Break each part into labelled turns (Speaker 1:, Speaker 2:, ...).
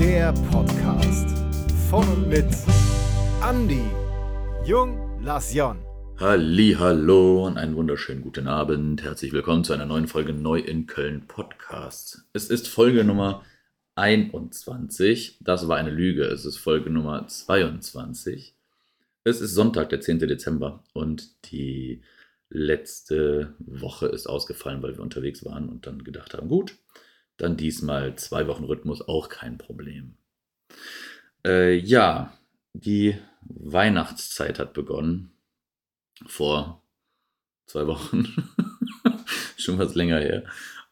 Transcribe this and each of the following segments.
Speaker 1: Der Podcast von und mit Andy, Jung, Lasjon.
Speaker 2: Halli, hallo und einen wunderschönen guten Abend. Herzlich willkommen zu einer neuen Folge Neu in Köln Podcast. Es ist Folge Nummer 21. Das war eine Lüge. Es ist Folge Nummer 22. Es ist Sonntag, der 10. Dezember und die letzte Woche ist ausgefallen, weil wir unterwegs waren und dann gedacht haben, gut, dann diesmal zwei Wochen Rhythmus auch kein Problem. Äh, ja, die Weihnachtszeit hat begonnen. Vor zwei Wochen. Schon was länger her.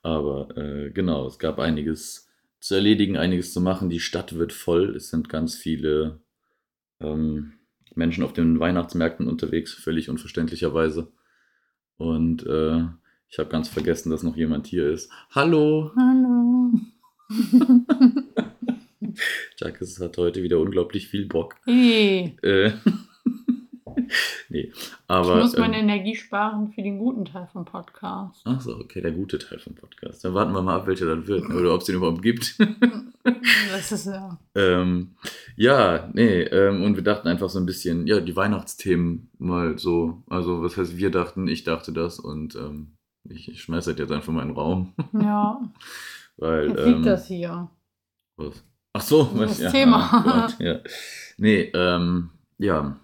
Speaker 2: Aber äh, genau, es gab einiges zu erledigen, einiges zu machen. Die Stadt wird voll. Es sind ganz viele ähm, Menschen auf den Weihnachtsmärkten unterwegs, völlig unverständlicherweise. Und äh, ich habe ganz vergessen, dass noch jemand hier ist. Hallo!
Speaker 3: Hallo.
Speaker 2: Jacques hat heute wieder unglaublich viel Bock.
Speaker 3: Hey,
Speaker 2: Äh, nee,
Speaker 3: ich
Speaker 2: aber.
Speaker 3: muss meine
Speaker 2: ähm,
Speaker 3: Energie sparen für den guten Teil vom Podcast.
Speaker 2: Ach so, okay, der gute Teil vom Podcast. Dann warten wir mal ab, welcher dann wird oder ob es den überhaupt gibt.
Speaker 3: Das ist ja.
Speaker 2: ähm, ja, nee, ähm, und wir dachten einfach so ein bisschen, ja, die Weihnachtsthemen mal so. Also, was heißt, wir dachten, ich dachte das und ähm, ich, ich schmeiß das jetzt einfach mal in den Raum.
Speaker 3: Ja,
Speaker 2: Weil,
Speaker 3: jetzt
Speaker 2: ähm,
Speaker 3: liegt das hier.
Speaker 2: Was? Ach so,
Speaker 3: Das
Speaker 2: was,
Speaker 3: Thema.
Speaker 2: oh Gott, ja. Nee, ähm, ja.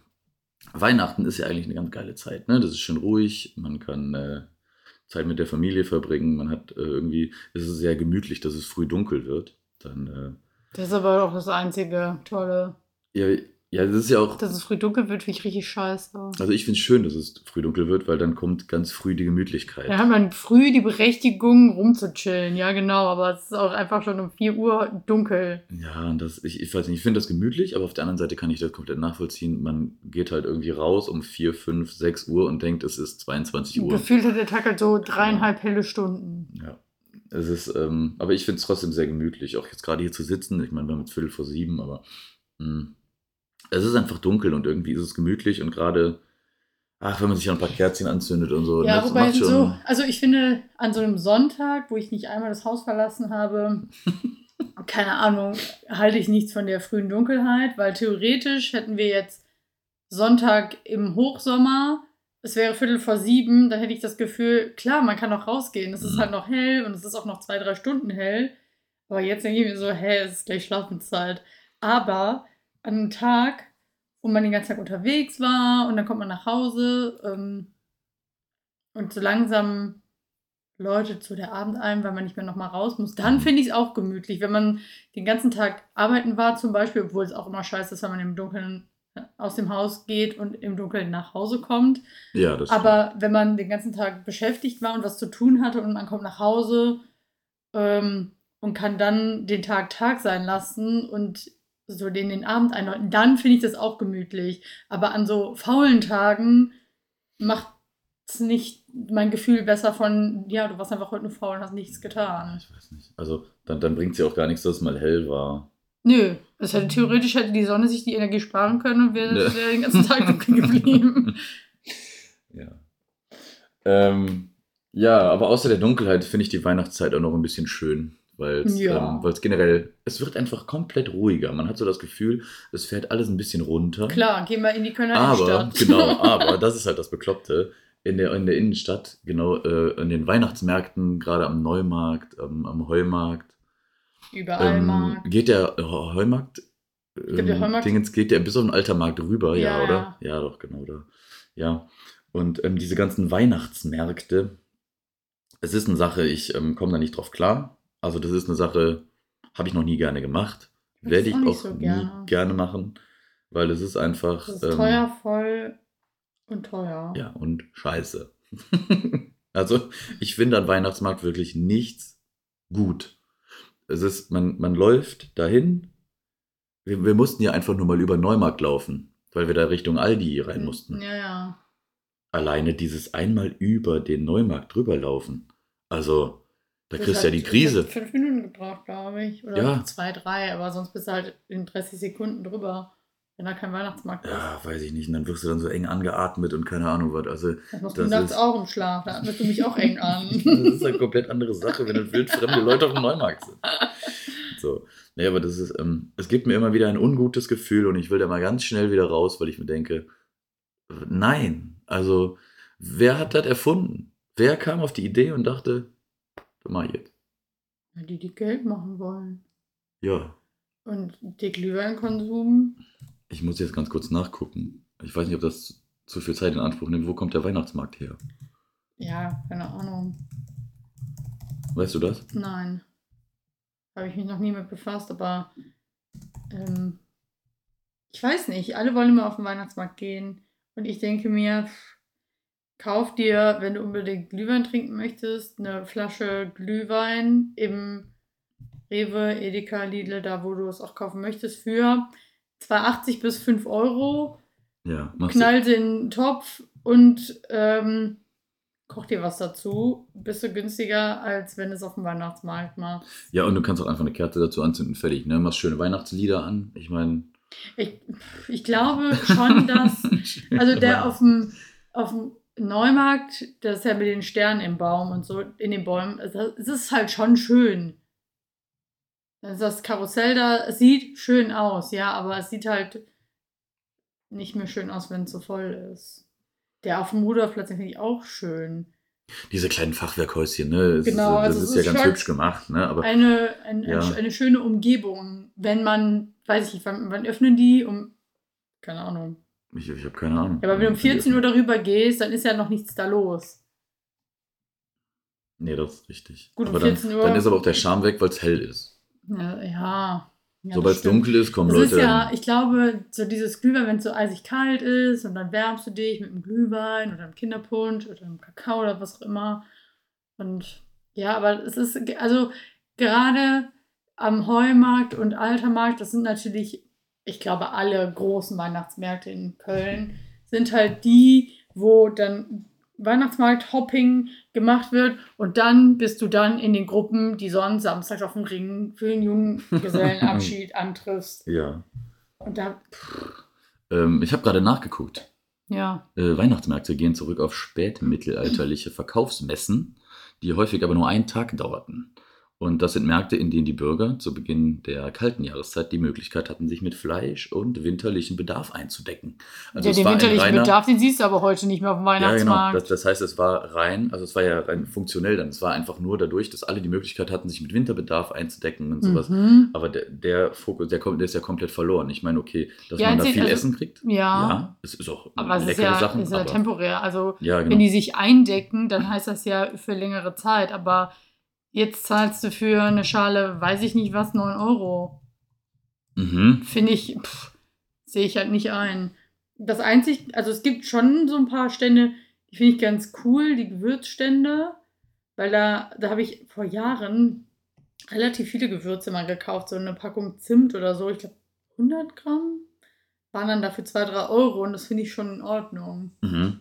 Speaker 2: Weihnachten ist ja eigentlich eine ganz geile Zeit, ne? Das ist schön ruhig, man kann äh, Zeit mit der Familie verbringen, man hat äh, irgendwie, es ist sehr gemütlich, dass es früh dunkel wird. Dann, äh,
Speaker 3: Das ist aber auch das einzige Tolle.
Speaker 2: ja, ja, das ist ja auch,
Speaker 3: Dass es früh dunkel wird, finde ich richtig scheiße.
Speaker 2: also ich finde es schön, dass es früh dunkel wird, weil dann kommt ganz früh die Gemütlichkeit.
Speaker 3: Dann hat man früh die Berechtigung, rumzuchillen. Ja, genau, aber es ist auch einfach schon um 4 Uhr dunkel.
Speaker 2: Ja, und das, ich, ich weiß nicht, ich finde das gemütlich, aber auf der anderen Seite kann ich das komplett nachvollziehen. Man geht halt irgendwie raus um 4, 5, 6 Uhr und denkt, es ist 22 Uhr.
Speaker 3: Gefühlt hat der Tag halt so dreieinhalb helle Stunden.
Speaker 2: Ja. Es ist, ähm, aber ich finde es trotzdem sehr gemütlich, auch jetzt gerade hier zu sitzen. Ich meine, wir haben jetzt Viertel vor sieben, aber mh, es ist einfach dunkel und irgendwie ist es gemütlich und gerade, ach, wenn man sich ein paar Kerzchen anzündet und so,
Speaker 3: Ja,
Speaker 2: das
Speaker 3: wobei
Speaker 2: macht schon.
Speaker 3: so, also ich finde, an so einem Sonntag, wo ich nicht einmal das Haus verlassen habe, keine Ahnung, halte ich nichts von der frühen Dunkelheit, weil theoretisch hätten wir jetzt Sonntag im Hochsommer, es wäre Viertel vor sieben, dann hätte ich das Gefühl, klar, man kann noch rausgehen, es ist
Speaker 2: Mhm.
Speaker 3: halt noch hell und es ist auch noch zwei, drei Stunden hell. Aber jetzt denke ich mir so, hä, es ist gleich Schlafenszeit. Aber an einem Tag, wo man den ganzen Tag unterwegs war und dann kommt man nach Hause ähm, und so langsam läutet so der Abend ein, weil man nicht mehr nochmal raus muss, dann finde ich es auch gemütlich. Wenn man den ganzen Tag arbeiten war zum Beispiel, obwohl es auch immer scheiße ist, wenn man im Dunkeln äh, aus dem Haus geht und im Dunkeln nach Hause kommt.
Speaker 2: Ja, das
Speaker 3: Aber wenn man den ganzen Tag beschäftigt war und was zu tun hatte und man kommt nach Hause ähm, und kann dann den Tag Tag sein lassen und so den, den Abend einläuten, dann finde ich das auch gemütlich. Aber an so faulen Tagen macht es nicht mein Gefühl besser von, ja, du warst einfach heute nur faul und hast nichts
Speaker 2: Ja,
Speaker 3: getan.
Speaker 2: ich weiß nicht. Also, dann, dann bringt es ja auch gar nichts, dass es mal hell war.
Speaker 3: Nö, das hätte theoretisch hätte die Sonne sich die Energie sparen können und wäre wäre den ganzen Tag dunkel geblieben.
Speaker 2: Ja. Ähm, ja, aber außer der Dunkelheit finde ich die Weihnachtszeit auch noch ein bisschen schön, weil es
Speaker 3: Ja.
Speaker 2: ähm, generell, es wird einfach komplett ruhiger. Man hat so das Gefühl, es fährt alles ein bisschen runter.
Speaker 3: Klar, gehen wir in die Kölner
Speaker 2: aber,
Speaker 3: Innenstadt.
Speaker 2: genau, aber, das ist halt das Bekloppte, in der, in der Innenstadt, genau, äh, in den Weihnachtsmärkten, gerade am Neumarkt, am, am Heumarkt,
Speaker 3: Überall
Speaker 2: ähm,
Speaker 3: Markt.
Speaker 2: geht der Heu- Heumarkt,
Speaker 3: Gibt der
Speaker 2: ähm,
Speaker 3: Heumarkt?
Speaker 2: Dingens, geht der bis auf den Altermarkt rüber, ja,
Speaker 3: Ja,
Speaker 2: oder? Ja. doch, genau, da. Ja. Und ähm, diese ganzen Weihnachtsmärkte, es ist eine Sache, ich ähm, komme da nicht drauf klar. Also, das ist eine Sache, habe ich noch nie gerne gemacht.
Speaker 3: Das
Speaker 2: Werde ich
Speaker 3: auch
Speaker 2: auch
Speaker 3: so
Speaker 2: nie
Speaker 3: gerne.
Speaker 2: gerne machen, weil es ist einfach.
Speaker 3: Das ist
Speaker 2: ähm,
Speaker 3: teuer, voll und teuer.
Speaker 2: Ja, und scheiße. also, ich finde an Weihnachtsmarkt wirklich nichts gut. Es ist, man, man läuft dahin. Wir, wir mussten ja einfach nur mal über Neumarkt laufen, weil wir da Richtung Aldi rein mussten.
Speaker 3: Ja, ja.
Speaker 2: Alleine dieses einmal über den Neumarkt drüber laufen. Also, da
Speaker 3: Das
Speaker 2: kriegst du ja die Krise.
Speaker 3: hat Fünf Minuten gebraucht, glaube ich. Oder
Speaker 2: Ja.
Speaker 3: zwei, drei, aber sonst bist du halt in 30 Sekunden drüber, wenn da kein Weihnachtsmarkt ist.
Speaker 2: Ja, weiß ich nicht. Und dann wirst du dann so eng angeatmet und keine Ahnung was. Also,
Speaker 3: Das machst
Speaker 2: das
Speaker 3: du nachts auch im Schlaf, da atmest du mich auch eng an.
Speaker 2: das ist eine komplett andere Sache, wenn dann wildfremde Leute auf dem Neumarkt sind. So. Nee, aber das ist, ähm, es gibt mir immer wieder ein ungutes Gefühl und ich will da mal ganz schnell wieder raus, weil ich mir denke, nein, also wer hat das erfunden? Wer kam auf die Idee und dachte, ich jetzt?
Speaker 3: Die, die Geld machen wollen.
Speaker 2: Ja,
Speaker 3: Und der Glühweinkonsum,
Speaker 2: ich muss jetzt ganz kurz nachgucken. Ich weiß nicht, ob das zu viel Zeit in Anspruch nimmt. Wo kommt der Weihnachtsmarkt her?
Speaker 3: ja, keine Ahnung.
Speaker 2: Weißt du das?
Speaker 3: Nein. Habe ich mich noch nie mit befasst, aber ähm, ich weiß nicht. Alle wollen immer auf den Weihnachtsmarkt gehen. Und ich denke mir, pff, kauf dir, wenn du unbedingt Glühwein trinken möchtest, eine Flasche Glühwein im Rewe, Edeka, Lidl, da wo du es auch kaufen möchtest, für 2,80 bis 5 Euro.
Speaker 2: Ja.
Speaker 3: Knall den Topf und ähm, koch dir was dazu. Bist du günstiger, als wenn du es auf dem Weihnachtsmarkt machst.
Speaker 2: Ja, und du kannst auch einfach eine Kerze dazu anzünden, fertig. Ne? Machst schöne Weihnachtslieder an. Ich meine.
Speaker 3: Ich, ich glaube schon, dass. Also der auf dem, auf dem Neumarkt, das ist ja mit den Sternen im Baum und so, in den Bäumen, es es ist halt schon schön. Also das Karussell da sieht schön aus, ja, aber es sieht halt nicht mehr schön aus, wenn es so voll ist. Der auf dem Rudolfplatz finde ich auch schön.
Speaker 2: Diese kleinen Fachwerkhäuschen, ne? Das
Speaker 3: Genau,
Speaker 2: ist, das
Speaker 3: also
Speaker 2: ist
Speaker 3: es
Speaker 2: ja
Speaker 3: ist
Speaker 2: ganz hübsch gemacht, ne? Aber
Speaker 3: Eine, ein,
Speaker 2: Ja.
Speaker 3: ein, eine schöne Umgebung, wenn man, weiß ich nicht, wann, wann öffnen die? Um, keine Ahnung.
Speaker 2: Ich, ich habe keine Ahnung.
Speaker 3: Ja, aber wenn du um 14 Uhr darüber gehst, dann ist ja noch nichts da los.
Speaker 2: Nee, das ist richtig.
Speaker 3: Gut, um
Speaker 2: aber dann,
Speaker 3: 14 Uhr-
Speaker 2: dann ist aber auch der Charme weg, weil es hell ist.
Speaker 3: Ja, ja. ja
Speaker 2: Sobald es dunkel ist, kommen
Speaker 3: Das
Speaker 2: Leute.
Speaker 3: ist ja, ich glaube, so dieses Glühwein, wenn es so eisig kalt ist und dann wärmst du dich mit einem Glühwein oder einem Kinderpunsch oder einem Kakao oder was auch immer. Und ja, aber es ist, also gerade am Heumarkt und Altermarkt, das sind natürlich, ich glaube, alle großen Weihnachtsmärkte in Köln, sind halt die, wo dann Weihnachtsmarkt-Hopping gemacht wird und dann bist du dann in den Gruppen, die sonst samstags auf dem Ring für den Junggesellenabschied antriffst.
Speaker 2: Ja.
Speaker 3: Und da,
Speaker 2: Ähm, ich habe gerade nachgeguckt.
Speaker 3: ja,
Speaker 2: Äh, Weihnachtsmärkte gehen zurück auf spätmittelalterliche Verkaufsmessen, die häufig aber nur einen Tag dauerten. Und das sind Märkte, in denen die Bürger zu Beginn der kalten Jahreszeit die Möglichkeit hatten, sich mit Fleisch und winterlichen Bedarf einzudecken. Also
Speaker 3: ja
Speaker 2: es
Speaker 3: den winterlichen
Speaker 2: reiner-
Speaker 3: Bedarf, den siehst du aber heute nicht mehr auf dem
Speaker 2: Ja, genau.
Speaker 3: Weihnachtsmarkt.
Speaker 2: Das, das heißt, es war rein, also es war ja rein funktionell dann. Es war einfach nur dadurch, dass alle die Möglichkeit hatten, sich mit Winterbedarf einzudecken und sowas.
Speaker 3: Mhm.
Speaker 2: Aber der, der Fokus, der, der ist ja komplett verloren. Ich meine, okay, dass
Speaker 3: Ja,
Speaker 2: man da viel
Speaker 3: also-
Speaker 2: Essen kriegt.
Speaker 3: Ja.
Speaker 2: es ist auch
Speaker 3: Aber es ist
Speaker 2: leckere
Speaker 3: ja,
Speaker 2: Sachen.
Speaker 3: ist ja
Speaker 2: aber,
Speaker 3: temporär. Also,
Speaker 2: ja, genau.
Speaker 3: wenn die sich eindecken, dann heißt das ja für längere Zeit. Aber jetzt zahlst du für eine Schale, weiß ich nicht was, 9 Euro.
Speaker 2: mhm.
Speaker 3: Finde ich, sehe ich halt nicht ein. Das einzig, also es gibt schon so ein paar Stände, die finde ich ganz cool, die Gewürzstände, weil da, da habe ich vor Jahren relativ viele Gewürze mal gekauft, so eine Packung Zimt oder so, ich glaube 100 Gramm, waren dann dafür 2, 3 Euro und das finde ich schon in Ordnung.
Speaker 2: Mhm.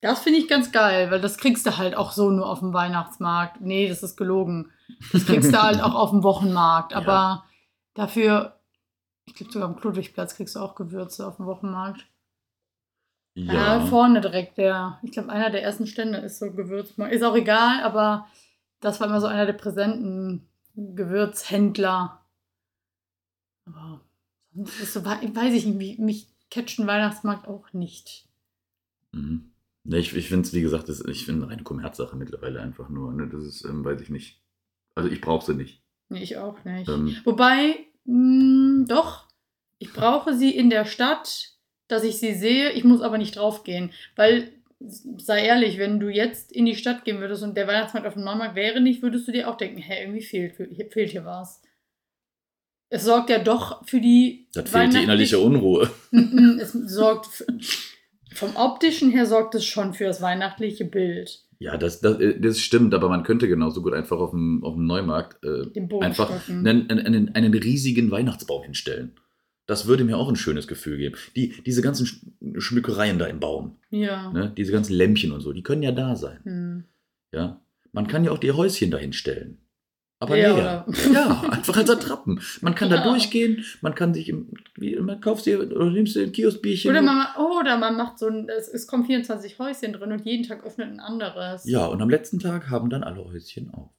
Speaker 3: Das finde ich ganz geil, weil das kriegst du halt auch so nur auf dem Weihnachtsmarkt. Nee, das ist gelogen. Das kriegst du halt auch auf dem Wochenmarkt.
Speaker 2: Ja.
Speaker 3: Aber dafür, ich glaube sogar am Klodwigplatz kriegst du auch Gewürze auf dem Wochenmarkt. Ja,
Speaker 2: Ja.
Speaker 3: vorne direkt der. Ich glaube, einer der ersten Stände ist so Gewürzmarkt. Ist auch egal, aber das war immer so einer der präsenten Gewürzhändler. Aber sonst ist so, wei- weiß ich nicht, mich- ein Weihnachtsmarkt auch nicht.
Speaker 2: Mhm. Nee, ich ich finde es, wie gesagt, das, ich finde eine Kommerzsache mittlerweile einfach nur. Ne? Das ist, ähm, weiß ich nicht. Also ich brauche sie nicht.
Speaker 3: Nee, ich auch nicht.
Speaker 2: Ähm,
Speaker 3: Wobei, mh, doch, ich brauche sie in der Stadt, dass ich sie sehe. Ich muss aber nicht draufgehen. Weil, sei ehrlich, wenn du jetzt in die Stadt gehen würdest und der Weihnachtsmarkt auf dem Neumarkt wäre nicht, würdest du dir auch denken, hä, irgendwie fehlt, hier, fehlt hier was. Es sorgt ja doch für die.
Speaker 2: das fehlt die innerliche Unruhe.
Speaker 3: Mm, mm, Es sorgt. Für, vom optischen her sorgt es schon für das weihnachtliche Bild.
Speaker 2: Ja, das, das, äh, das stimmt, aber man könnte genauso gut einfach auf dem, auf dem Neumarkt äh, einfach einen, einen, einen riesigen Weihnachtsbaum hinstellen. Das würde mir auch ein schönes Gefühl geben. Die, diese ganzen Sch- Schmückereien da im Baum,
Speaker 3: Ja.
Speaker 2: ne? diese ganzen Lämpchen und so, die können ja da sein.
Speaker 3: Hm.
Speaker 2: Ja? Man kann ja auch die Häuschen dahin stellen. Aber
Speaker 3: Ja, oder-
Speaker 2: Ja, einfach als Attrappen. Man kann da
Speaker 3: Ja.
Speaker 2: durchgehen, man kann sich, im, wie, man kauft dir oder nimmst dir ein Kioskbierchen.
Speaker 3: Oder man, oder man macht so ein, es, es kommen 24 Häuschen drin und jeden Tag öffnet ein anderes.
Speaker 2: Ja, und am letzten Tag haben dann alle Häuschen auf.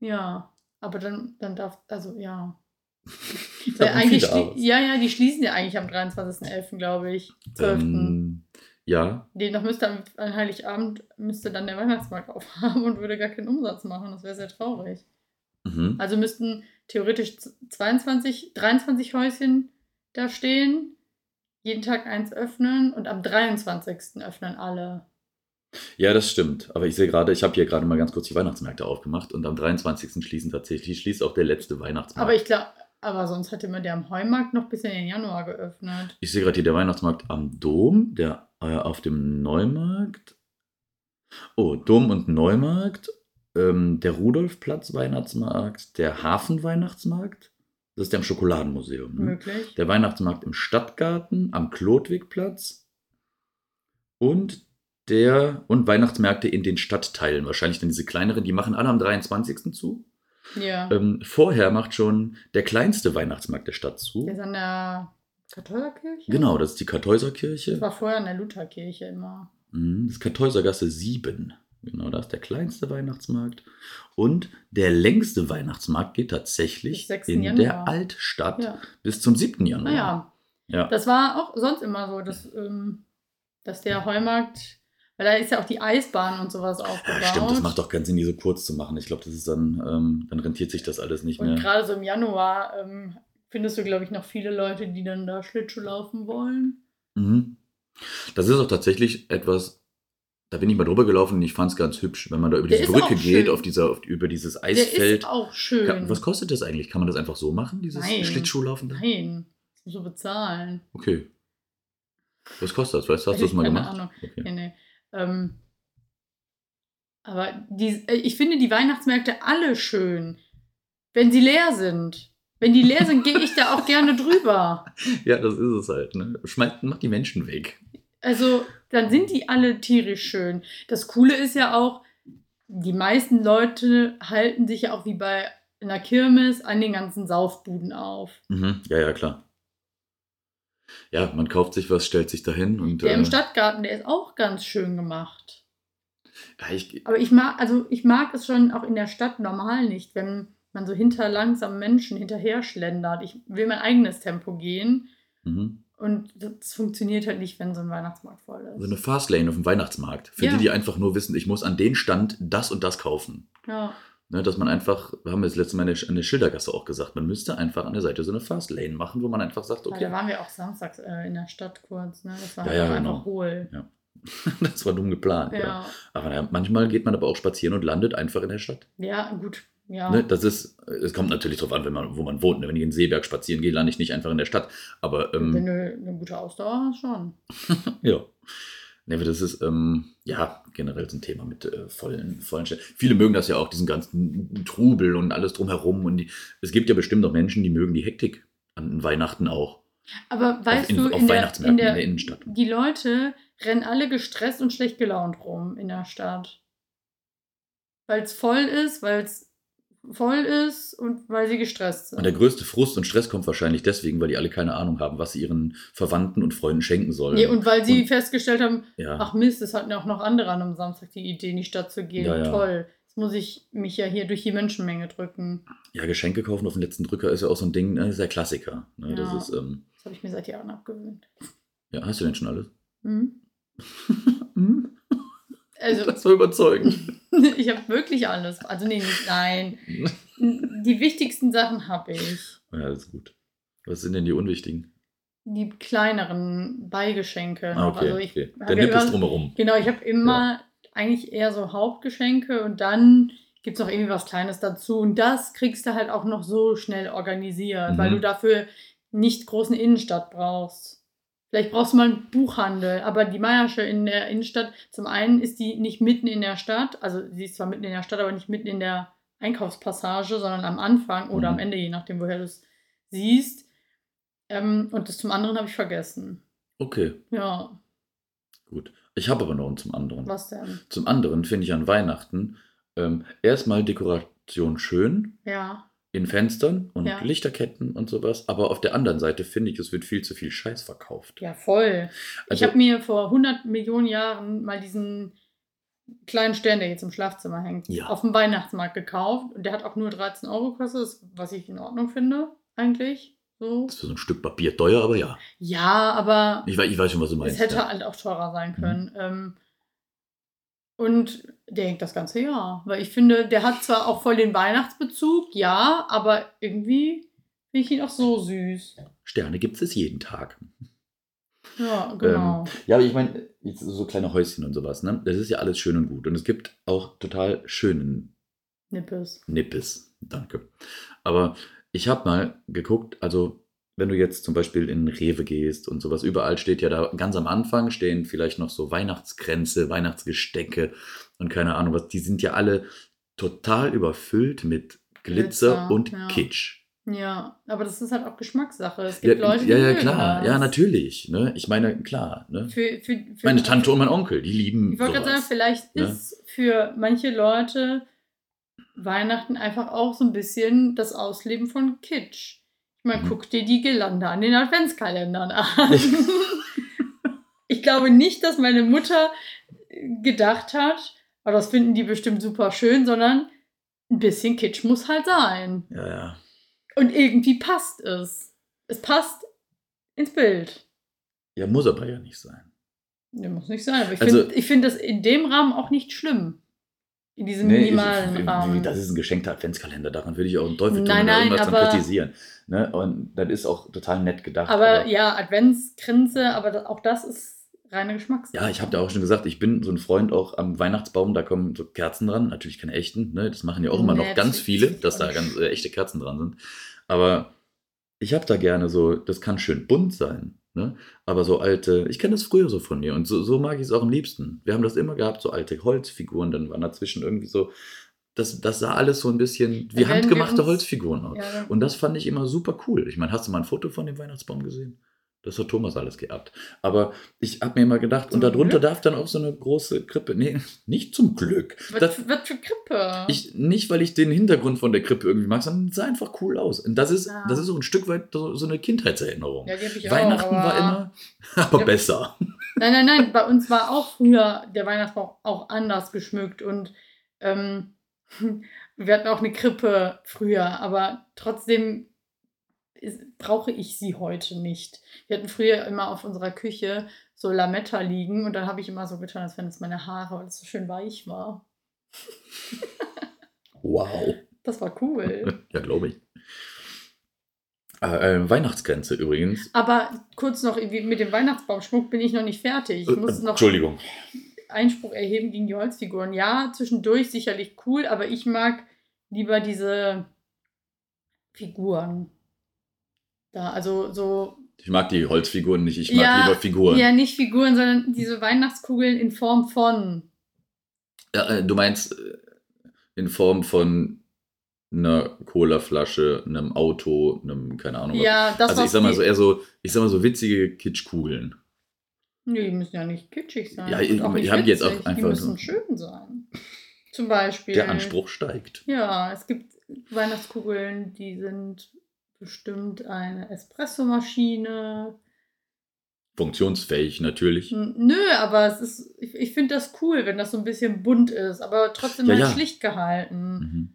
Speaker 3: Ja. Aber dann, dann darf, also ja. Weil eigentlich ja, ja, die schließen ja eigentlich am 23.11., glaube ich. 12.
Speaker 2: Ähm, ja,
Speaker 3: Demnach müsste am, an Heiligabend müsste dann der Weihnachtsmarkt aufhaben und würde gar keinen Umsatz machen. Das wäre sehr traurig.
Speaker 2: Mhm.
Speaker 3: Also müssten theoretisch z- 22, 23 Häuschen da stehen, jeden Tag eins öffnen und am 23. öffnen alle.
Speaker 2: ja, das stimmt. Aber ich sehe gerade, ich habe hier gerade mal ganz kurz die Weihnachtsmärkte aufgemacht und am 23. schließen tatsächlich, schließt auch der letzte Weihnachtsmarkt.
Speaker 3: Aber ich glaube, aber sonst hätte man der am Heumarkt noch bis in den Januar geöffnet.
Speaker 2: Ich sehe gerade hier der Weihnachtsmarkt am Dom, der äh, auf dem Neumarkt. Oh, Dom und Neumarkt, ähm, der Rudolfplatz Weihnachtsmarkt, der Hafen Weihnachtsmarkt. Das ist der im Schokoladenmuseum. Ne?
Speaker 3: Möglich.
Speaker 2: Der Weihnachtsmarkt im Stadtgarten am Klodwigplatz und der und Weihnachtsmärkte in den Stadtteilen. Wahrscheinlich dann diese kleineren, die machen alle am 23. zu.
Speaker 3: Ja.
Speaker 2: Ähm, vorher macht schon der kleinste Weihnachtsmarkt der Stadt zu.
Speaker 3: Der ist an der Katholerkirche?
Speaker 2: Genau, das ist die
Speaker 3: Das
Speaker 2: Kartäuserkirche.
Speaker 3: war vorher an der Lutherkirche immer.
Speaker 2: Mhm, Das ist Kartäusergasse 7. Genau, das ist der kleinste Weihnachtsmarkt. Und der längste Weihnachtsmarkt geht tatsächlich
Speaker 3: Bis 6.
Speaker 2: in
Speaker 3: Januar.
Speaker 2: der Altstadt
Speaker 3: Ja.
Speaker 2: bis zum 7. Januar.
Speaker 3: Naja,
Speaker 2: Ja.
Speaker 3: das war auch sonst immer so, dass, ähm, dass der Heumarkt, weil da ist ja auch die Eisbahn und sowas aufgebaut.
Speaker 2: Ja, stimmt, das macht doch keinen Sinn, die so kurz zu machen. Ich glaube, das ist dann, ähm, dann rentiert sich das alles nicht
Speaker 3: Und
Speaker 2: mehr.
Speaker 3: gerade so im Januar ähm, findest du, glaube ich, noch viele Leute, die dann da Schlittschuh laufen wollen.
Speaker 2: Mhm. Das ist auch tatsächlich etwas, da bin ich mal drüber gelaufen und ich fand es ganz hübsch, wenn man da über
Speaker 3: Der
Speaker 2: diese Brücke geht, auf dieser, auf, über dieses
Speaker 3: Der
Speaker 2: Eisfeld.
Speaker 3: ist auch schön.
Speaker 2: Kann, was kostet das eigentlich? Kann man das einfach so machen, dieses
Speaker 3: Nein.
Speaker 2: Schlittschuhlaufen? da?
Speaker 3: Nein, das musst du bezahlen.
Speaker 2: Okay. Was kostet das? Weißt du, hast du das mal
Speaker 3: Keine
Speaker 2: gemacht?
Speaker 3: Ahnung.
Speaker 2: Okay.
Speaker 3: Nee, nee. Ähm, aber die, äh, ich finde die Weihnachtsmärkte alle schön, wenn sie leer sind. Wenn die leer sind, gehe ich da auch gerne drüber.
Speaker 2: Ja, das ist es halt. Ne? Schmeißt, macht die Menschen weg.
Speaker 3: Also, dann sind die alle tierisch schön. Das Coole ist ja auch, die meisten Leute halten sich ja auch wie bei einer Kirmes an den ganzen Saufbuden auf.
Speaker 2: Mhm. Ja, ja, klar. Ja, man kauft sich was, stellt sich dahin und.
Speaker 3: Der
Speaker 2: äh,
Speaker 3: im Stadtgarten, der ist auch ganz schön gemacht.
Speaker 2: ja, ich,
Speaker 3: Aber ich mag, also ich mag es schon auch in der Stadt normal nicht, wenn man so hinter langsamen Menschen hinterher schlendert. Ich will mein eigenes Tempo gehen
Speaker 2: mhm.
Speaker 3: Und das funktioniert halt nicht, wenn so ein Weihnachtsmarkt voll ist.
Speaker 2: So eine Fastlane auf dem Weihnachtsmarkt. Für
Speaker 3: Ja.
Speaker 2: die, die einfach nur wissen, ich muss an den Stand das und das kaufen.
Speaker 3: ja.
Speaker 2: Ne, dass man einfach, wir haben das letzte Mal in der, Schildergasse auch gesagt, man müsste einfach an der Seite so eine Fastlane machen, wo man einfach sagt,
Speaker 3: Ja,
Speaker 2: okay,
Speaker 3: Da waren wir auch samstags äh, in der Stadt kurz, ne? Das war
Speaker 2: Ja,
Speaker 3: halt
Speaker 2: ja, genau.
Speaker 3: einfach hohl.
Speaker 2: das war dumm geplant.
Speaker 3: Ja.
Speaker 2: Ja.
Speaker 3: ja.
Speaker 2: Aber ja, manchmal geht man aber auch spazieren und landet einfach in der Stadt.
Speaker 3: gut. Ja.
Speaker 2: Ne, das ist, es kommt natürlich drauf an, wenn man, wo man wohnt. Ne? Wenn ich in Seeberg spazieren gehe, lande ich nicht einfach in der Stadt. Aber
Speaker 3: Wenn
Speaker 2: ähm,
Speaker 3: du eine gute Ausdauer hast, schon.
Speaker 2: ja. Ne, das ist ähm, ja generell so ein Thema mit äh, vollen, vollen Städten. Viele mögen das ja auch, diesen ganzen Trubel und alles drumherum. Und die, es gibt ja bestimmt auch Menschen, die mögen die Hektik an Weihnachten auch.
Speaker 3: Aber weißt
Speaker 2: in-
Speaker 3: du,
Speaker 2: auf
Speaker 3: in der,
Speaker 2: Weihnachtsmärkten
Speaker 3: in der,
Speaker 2: in der Innenstadt.
Speaker 3: die Leute rennen alle gestresst und schlecht gelaunt rum in der Stadt. Weil es voll ist, weil es voll ist und weil sie gestresst sind.
Speaker 2: Und der größte Frust und Stress kommt wahrscheinlich deswegen, weil die alle keine Ahnung haben, was sie ihren Verwandten und Freunden schenken sollen.
Speaker 3: Nee, und weil sie
Speaker 2: Und-
Speaker 3: festgestellt haben,
Speaker 2: ja.
Speaker 3: ach Mist, es hatten ja auch noch andere an einem Samstag die Idee, in die Stadt zu gehen.
Speaker 2: Ja, ja.
Speaker 3: Toll. Jetzt muss ich mich ja hier durch die Menschenmenge drücken.
Speaker 2: ja, Geschenke kaufen auf den letzten Drücker ist ja auch so ein Ding, ne, ist der Klassiker. Ne?
Speaker 3: Ja.
Speaker 2: Das ist, ähm,
Speaker 3: Das habe ich mir seit Jahren abgewöhnt.
Speaker 2: ja, hast du denn schon alles?
Speaker 3: Hm? Also,
Speaker 2: Das war überzeugend.
Speaker 3: ich habe wirklich alles. Also, nee, nicht, nein. Die wichtigsten Sachen habe ich.
Speaker 2: ja, das ist gut. Was sind denn die unwichtigen?
Speaker 3: Die kleineren Beigeschenke.
Speaker 2: Ah, okay,
Speaker 3: also ich
Speaker 2: okay. Der
Speaker 3: ja immer-
Speaker 2: drumherum.
Speaker 3: Genau, ich habe immer eigentlich eher so Hauptgeschenke und dann gibt es noch irgendwie was Kleines dazu. Und das kriegst du halt auch noch so schnell organisiert, weil
Speaker 2: Mhm.
Speaker 3: du dafür nicht großen Innenstadt brauchst. Vielleicht brauchst du mal einen Buchhandel, aber die Meiersche in der Innenstadt, zum einen ist die nicht mitten in der Stadt, also sie ist zwar mitten in der Stadt, aber nicht mitten in der Einkaufspassage, sondern am Anfang oder
Speaker 2: Mhm.
Speaker 3: am Ende, je nachdem, woher du es siehst. Ähm, und das zum anderen habe ich vergessen.
Speaker 2: Okay,
Speaker 3: Ja,
Speaker 2: gut. Ich habe aber noch einen zum anderen.
Speaker 3: was denn?
Speaker 2: Zum anderen finde ich an Weihnachten ähm, erstmal Dekoration schön
Speaker 3: Ja.
Speaker 2: In Fenstern und
Speaker 3: Ja.
Speaker 2: Lichterketten und sowas. Aber auf der anderen Seite finde ich, es wird viel zu viel Scheiß verkauft.
Speaker 3: Ja, voll. ich
Speaker 2: Also-
Speaker 3: habe mir vor 100 Millionen Jahren mal diesen kleinen Stern, der jetzt im Schlafzimmer hängt,
Speaker 2: Ja.
Speaker 3: auf dem Weihnachtsmarkt gekauft. Und der hat auch nur 13 Euro gekostet, was ich in Ordnung finde. eigentlich. So.
Speaker 2: Das ist für so ein Stück Papier teuer, aber ja.
Speaker 3: Ja, aber.
Speaker 2: Ich, weiß- ich weiß schon, was du
Speaker 3: Es
Speaker 2: meinst.
Speaker 3: hätte
Speaker 2: ja.
Speaker 3: halt auch teurer sein
Speaker 2: Mhm.
Speaker 3: können. Ähm, und der hängt das ganze Jahr. Weil ich finde, der hat zwar auch voll den Weihnachtsbezug, ja, aber irgendwie finde ich ihn auch so süß.
Speaker 2: Sterne gibt es jeden Tag.
Speaker 3: Ja, genau.
Speaker 2: Ja, aber ich meine, so kleine Häuschen und sowas, ne? Das ist ja alles schön und gut. Und es gibt auch total schönen
Speaker 3: Nippes.
Speaker 2: Nippes. Danke. Aber ich habe mal geguckt, also wenn du jetzt zum Beispiel in Rewe gehst und sowas, überall steht ja da ganz am Anfang stehen vielleicht noch so Weihnachtskränze, Weihnachtsgestecke und keine Ahnung was. Die sind ja alle total überfüllt mit Glitzer,
Speaker 3: Glitzer,
Speaker 2: und
Speaker 3: ja.
Speaker 2: Kitsch.
Speaker 3: Ja, aber das ist halt auch Geschmackssache. Es
Speaker 2: Ja,
Speaker 3: gibt Leute, die
Speaker 2: ja, ja, klar.
Speaker 3: das.
Speaker 2: Ja, natürlich. Ne? Ich meine, klar. Ne?
Speaker 3: Für, für, für
Speaker 2: Meine Tante und mein Onkel, die lieben
Speaker 3: Ich wollte gerade sagen, vielleicht
Speaker 2: ne?
Speaker 3: ist für manche Leute Weihnachten einfach auch so ein bisschen das Ausleben von Kitsch. Meine,
Speaker 2: Mhm.
Speaker 3: guck dir die Girlande an den Adventskalendern an. ich glaube nicht, dass meine Mutter gedacht hat, aber das finden die bestimmt super schön, sondern ein bisschen Kitsch muss halt sein.
Speaker 2: Ja, ja.
Speaker 3: Und irgendwie passt es. Es passt ins Bild.
Speaker 2: Ja, muss aber ja nicht sein.
Speaker 3: Ja, muss nicht sein, aber ich
Speaker 2: Also-
Speaker 3: finde find das in dem Rahmen auch nicht schlimm. In diesem
Speaker 2: Nee,
Speaker 3: minimalen
Speaker 2: ich,
Speaker 3: Rahmen.
Speaker 2: Das ist ein geschenkter Adventskalender, daran würde ich auch einen Teufel tun
Speaker 3: Nein,
Speaker 2: irgendwas
Speaker 3: aber-
Speaker 2: kritisieren. Ne? Und das ist auch total nett gedacht.
Speaker 3: aber ja, Adventsgrinse, aber auch das ist reine Geschmackssache.
Speaker 2: Ja, ich habe da auch schon gesagt, ich bin so ein Freund auch am Weihnachtsbaum, da kommen so Kerzen dran, natürlich keine echten, ne? das machen ja auch immer noch
Speaker 3: Nee,
Speaker 2: ganz
Speaker 3: das-
Speaker 2: viele, dass da ganz äh, echte Kerzen dran sind. Aber ich habe da gerne so, das kann schön bunt sein, ne? aber so alte, ich kenne das früher so von mir und so, so mag ich es auch am liebsten. Wir haben das immer gehabt, so alte Holzfiguren, dann waren dazwischen irgendwie so, das, das sah alles so ein bisschen wie
Speaker 3: werden wir
Speaker 2: handgemachte Holzfiguren aus.
Speaker 3: Ja,
Speaker 2: Und das fand ich immer super cool. Ich meine, hast du mal ein Foto von dem Weihnachtsbaum gesehen? Das hat Thomas alles geerbt. Aber ich habe mir immer gedacht, und
Speaker 3: Zum
Speaker 2: darunter
Speaker 3: Glück?
Speaker 2: darf dann auch so eine große Krippe. Nee, nicht zum Glück.
Speaker 3: was,
Speaker 2: Das,
Speaker 3: was für Krippe?
Speaker 2: ich, nicht, weil ich den Hintergrund von der Krippe irgendwie mag, sondern es sah einfach cool aus. Und das ist,
Speaker 3: Ja.
Speaker 2: das ist so ein Stück weit so, so eine Kindheitserinnerung.
Speaker 3: ja, ich
Speaker 2: Weihnachten
Speaker 3: auch,
Speaker 2: war immer, aber
Speaker 3: Ja.
Speaker 2: besser.
Speaker 3: Nein, nein, nein, bei uns war auch früher der Weihnachtsbaum auch anders geschmückt und ähm, wir hatten auch eine Krippe früher, aber trotzdem ist, brauche ich sie heute nicht. Wir hatten früher immer auf unserer Küche so Lametta liegen und dann habe ich immer so getan, als wenn es meine Haare, weil es so schön weich war.
Speaker 2: Wow.
Speaker 3: Das war cool.
Speaker 2: Ja, glaube ich. Äh, äh, Weihnachtsgrenze übrigens.
Speaker 3: Aber kurz noch, mit dem Weihnachtsbaumschmuck bin ich noch nicht fertig. Ich muss
Speaker 2: Äh,
Speaker 3: noch
Speaker 2: Entschuldigung.
Speaker 3: Einspruch erheben gegen die Holzfiguren. Ja, zwischendurch sicherlich cool, aber ich mag lieber diese Figuren. Da, also so,
Speaker 2: Ich mag die Holzfiguren nicht, ich mag
Speaker 3: Ja,
Speaker 2: lieber Figuren.
Speaker 3: ja, nicht Figuren, sondern diese Weihnachtskugeln in Form von.
Speaker 2: Ja, äh, du meinst äh, in Form von einer Colaflasche, einem Auto, einem, keine Ahnung. was.
Speaker 3: Ja, das
Speaker 2: also ich sag mal so eher so, ich sag mal so witzige Kitschkugeln.
Speaker 3: Nee, die müssen ja nicht kitschig sein.
Speaker 2: Ja, ich-
Speaker 3: auch nicht
Speaker 2: haben jetzt auch einfach
Speaker 3: Die müssen
Speaker 2: so-
Speaker 3: schön sein. Zum Beispiel.
Speaker 2: Der Anspruch steigt.
Speaker 3: Ja, es gibt Weihnachtskugeln, die sind bestimmt eine Espressomaschine.
Speaker 2: Funktionsfähig natürlich.
Speaker 3: N- Nö, aber es ist, ich, ich finde das cool, wenn das so ein bisschen bunt ist, aber trotzdem
Speaker 2: Ja,
Speaker 3: halt
Speaker 2: ja.
Speaker 3: schlicht gehalten.
Speaker 2: Mhm.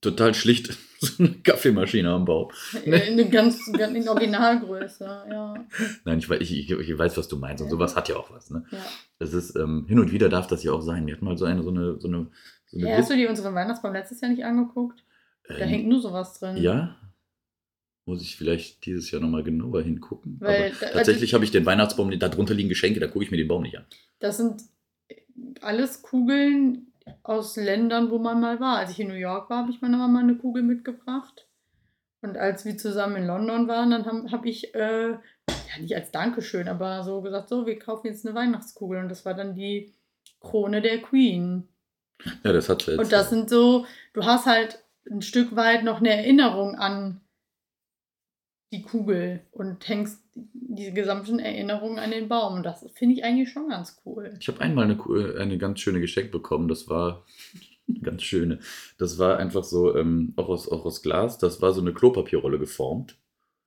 Speaker 2: Total schlicht. so eine Kaffeemaschine am Bauch.
Speaker 3: Äh, In ganz in Originalgröße, ja.
Speaker 2: Nein, ich, weiß- ich, ich, weiß, was du meinst. Und
Speaker 3: Ja.
Speaker 2: sowas hat ja auch was. Ne?
Speaker 3: ja.
Speaker 2: Das ist, ähm, hin und wieder darf das ja auch sein. Wir hatten mal so eine, so eine, so eine, so eine
Speaker 3: Hey, hast du dir unseren Weihnachtsbaum letztes Jahr nicht angeguckt? Da
Speaker 2: Ähm,
Speaker 3: hängt nur sowas drin.
Speaker 2: Ja. Muss ich vielleicht dieses Jahr nochmal genauer hingucken.
Speaker 3: Weil
Speaker 2: Aber
Speaker 3: da-
Speaker 2: tatsächlich habe ich den Weihnachtsbaum, da drunter liegen Geschenke, da gucke ich mir den Baum nicht an.
Speaker 3: Das sind alles Kugeln aus Ländern, wo man mal war. Als ich in New York war, habe ich meiner Mama eine Kugel mitgebracht. Und als wir zusammen in London waren, dann habe hab ich, äh, ja nicht als Dankeschön, aber so gesagt, so, wir kaufen jetzt eine Weihnachtskugel. Und das war dann die Krone der Queen.
Speaker 2: Ja, das hat jetzt.
Speaker 3: Und das sind so, du hast halt ein Stück weit noch eine Erinnerung an die Kugel und hängst diese gesamten Erinnerungen an den Baum. Das finde ich eigentlich schon ganz cool.
Speaker 2: Ich habe einmal eine, Ku- eine ganz schöne Geschenk bekommen. Das war ganz schöne. Das war einfach so, ähm, auch, aus, auch aus Glas. Das war so eine Klopapierrolle geformt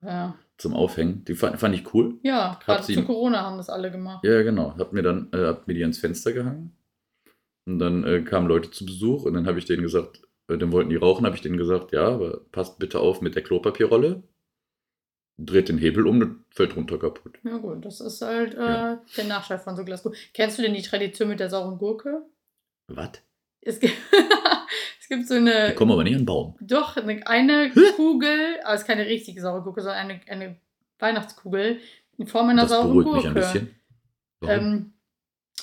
Speaker 3: Ja,
Speaker 2: zum Aufhängen. Die fand, fand ich cool.
Speaker 3: ja gerade zu Corona haben das alle gemacht.
Speaker 2: Ja, genau. Hab mir dann äh, hab mir die ans Fenster gehangen. Und dann äh, kamen Leute zu Besuch und dann habe ich denen gesagt, äh, dann wollten die rauchen, habe ich denen gesagt, ja, aber passt bitte auf mit der Klopapierrolle. Dreht den Hebel um, dann fällt runter kaputt.
Speaker 3: Ja gut, das ist halt äh,
Speaker 2: Ja.
Speaker 3: der Nachteil von so Glaskugeln. Kennst du denn die Tradition mit der sauren Gurke?
Speaker 2: Was?
Speaker 3: Es gibt, es gibt so
Speaker 2: Die
Speaker 3: eine,
Speaker 2: kommen aber nicht an den Baum.
Speaker 3: doch, eine, eine Kugel, aber es ist keine richtige saure Gurke, sondern eine, eine Weihnachtskugel in Form einer
Speaker 2: Das
Speaker 3: sauren
Speaker 2: beruhigt
Speaker 3: Gurke.
Speaker 2: mich ein bisschen. Warum?
Speaker 3: Ähm,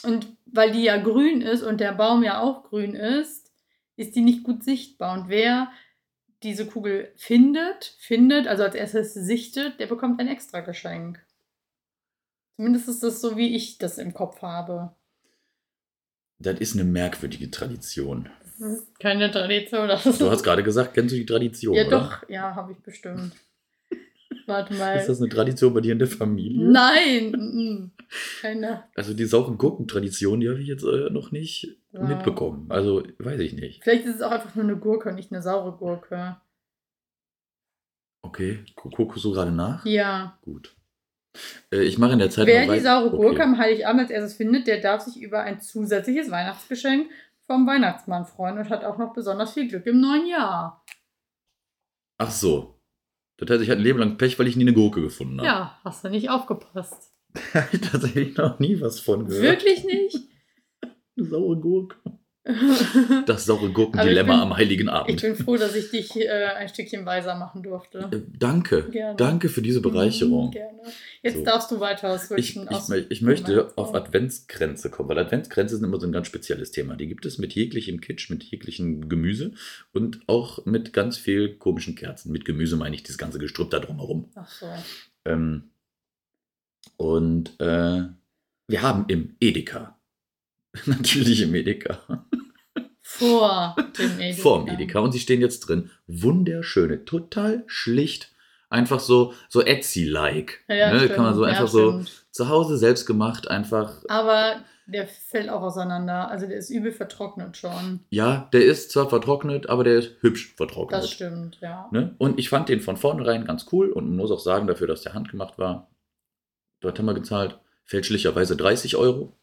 Speaker 3: und weil die ja grün ist und der Baum ja auch grün ist, ist die nicht gut sichtbar. Und wer diese Kugel findet, findet, also als erstes sichtet, der bekommt ein extra Geschenk. Zumindest ist das so, wie ich das im Kopf habe.
Speaker 2: das ist eine merkwürdige Tradition.
Speaker 3: Keine Tradition.
Speaker 2: Du hast gerade gesagt, kennst du die Tradition,
Speaker 3: ja,
Speaker 2: oder?
Speaker 3: doch, ja, habe ich bestimmt. Warte mal.
Speaker 2: Ist das eine Tradition bei dir in der Familie?
Speaker 3: Nein, keine.
Speaker 2: Also die sauren Gurken-Tradition, die habe ich jetzt äh, noch nicht
Speaker 3: Ja.
Speaker 2: mitbekommen. Also weiß ich nicht.
Speaker 3: Vielleicht ist es auch einfach nur eine Gurke und nicht eine saure Gurke.
Speaker 2: Okay, gu- guckst du gerade nach?
Speaker 3: Ja.
Speaker 2: Gut. Äh, ich mache in der Zeit
Speaker 3: Wer die saure Gurke
Speaker 2: Okay.
Speaker 3: am Heiligabend als erstes findet, der darf sich über ein zusätzliches Weihnachtsgeschenk vom Weihnachtsmann freuen und hat auch noch besonders viel Glück im neuen Jahr.
Speaker 2: Ach so. Das heißt, ich hatte ein Leben lang Pech, weil ich nie eine Gurke gefunden habe.
Speaker 3: Ja, hast du nicht aufgepasst.
Speaker 2: Da habe ich tatsächlich noch nie was von gehört.
Speaker 3: Wirklich nicht?
Speaker 2: Eine saure Gurke.
Speaker 3: ich
Speaker 2: Das saure
Speaker 3: ich
Speaker 2: Gurkendilemma am Heiligen Abend.
Speaker 3: bin froh, dass ich dich äh, ein Stückchen weiser machen durfte.
Speaker 2: Äh, danke.
Speaker 3: Gerne.
Speaker 2: Danke für diese Bereicherung.
Speaker 3: Mhm, Gerne. Jetzt
Speaker 2: So.
Speaker 3: darfst du weiter
Speaker 2: Ich,
Speaker 3: switchen.
Speaker 2: ich,
Speaker 3: aus
Speaker 2: ich
Speaker 3: dem
Speaker 2: möchte auf Adventsgrenze kommen, weil Adventsgrenze sind immer so ein ganz spezielles Thema. Die gibt es mit jeglichem Kitsch, mit jeglichem Gemüse und auch mit ganz viel komischen Kerzen. Mit Gemüse meine ich das ganze Gestrüpp da drumherum.
Speaker 3: Ach so.
Speaker 2: Ähm, und äh, wir haben im Edeka, natürlich im Edeka,
Speaker 3: Vor dem Edeka.
Speaker 2: vor dem Edeka und sie stehen jetzt drin. Wunderschöne, total schlicht. Einfach so, so Etsy-like.
Speaker 3: Ja,
Speaker 2: ne?
Speaker 3: stimmt.
Speaker 2: Kann man so
Speaker 3: Ja,
Speaker 2: einfach so
Speaker 3: stimmt.
Speaker 2: zu Hause selbst gemacht, einfach
Speaker 3: Aber der fällt auch auseinander. Also der ist übel vertrocknet schon.
Speaker 2: Ja, der ist zwar vertrocknet, aber der ist hübsch vertrocknet.
Speaker 3: Das stimmt, ja.
Speaker 2: Ne? Und ich fand den von vornherein ganz cool und muss auch sagen, dafür, dass der handgemacht war, dort haben wir gezahlt, fälschlicherweise 30 Euro.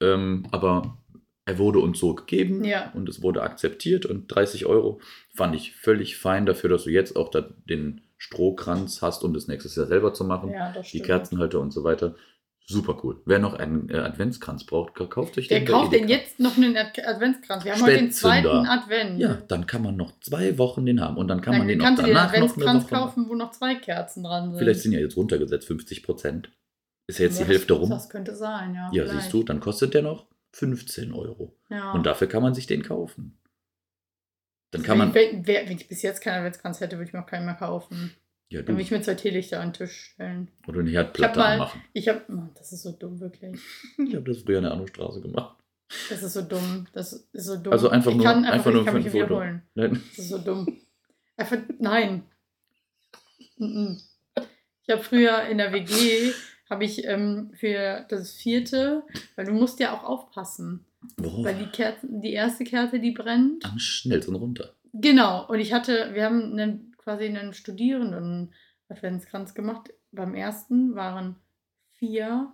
Speaker 2: Ähm, aber er wurde uns so gegeben
Speaker 3: Ja.
Speaker 2: und es wurde akzeptiert und 30 Euro fand ich völlig fein dafür, dass du jetzt auch da den Strohkranz hast, um das nächstes Jahr selber zu machen.
Speaker 3: Ja,
Speaker 2: die. Kerzenhalter und so weiter. Super cool. Wer noch einen äh, Adventskranz braucht, kauft euch
Speaker 3: Der
Speaker 2: den. bei
Speaker 3: kauft den jetzt noch einen Ad- Adventskranz. Wir haben heute den zweiten Advent.
Speaker 2: Ja, dann kann man noch zwei Wochen den haben und dann kann man
Speaker 3: Dann
Speaker 2: den auch
Speaker 3: du den
Speaker 2: danach noch eine
Speaker 3: Adventskranz
Speaker 2: Woche
Speaker 3: kaufen, wo noch zwei Kerzen dran sind.
Speaker 2: Vielleicht sind ja jetzt runtergesetzt 50 Prozent. Ist ja jetzt
Speaker 3: Ja,
Speaker 2: die Hälfte
Speaker 3: das,
Speaker 2: rum.
Speaker 3: Das könnte sein, ja.
Speaker 2: Ja,
Speaker 3: vielleicht.
Speaker 2: siehst du, dann kostet der noch 15 Euro.
Speaker 3: Ja.
Speaker 2: Und dafür kann man sich den kaufen. Dann kann man.
Speaker 3: Wenn, ich- wenn, wenn ich bis jetzt keinen Adventskranz hätte, würde ich mir auch keinen mehr kaufen.
Speaker 2: Ja,
Speaker 3: Dann
Speaker 2: du,
Speaker 3: würde ich mir zwei Teelichter an den Tisch stellen.
Speaker 2: oder eine
Speaker 3: Ich
Speaker 2: Herdplatte
Speaker 3: mal,
Speaker 2: anmachen.
Speaker 3: ich habe, oh, das ist so dumm, wirklich.
Speaker 2: Ich habe das früher in der Anno-Straße gemacht.
Speaker 3: Das ist so dumm. Das ist so dumm.
Speaker 2: Also einfach
Speaker 3: ich
Speaker 2: nur-
Speaker 3: kann
Speaker 2: einfach nur
Speaker 3: ich kann
Speaker 2: für
Speaker 3: mich
Speaker 2: Foto.
Speaker 3: wiederholen.
Speaker 2: Nein.
Speaker 3: Das ist so dumm. Einfach, nein. Mhm. Ich habe früher in der WG, habe ich ähm, für das vierte, weil du musst ja auch aufpassen,
Speaker 2: Worauf?
Speaker 3: weil die Kerzen, die erste Kerze, die brennt.
Speaker 2: Am schnellsten runter.
Speaker 3: Genau, und ich hatte, wir haben einen, quasi einen Studierenden-Adventskranz gemacht. Beim ersten waren vier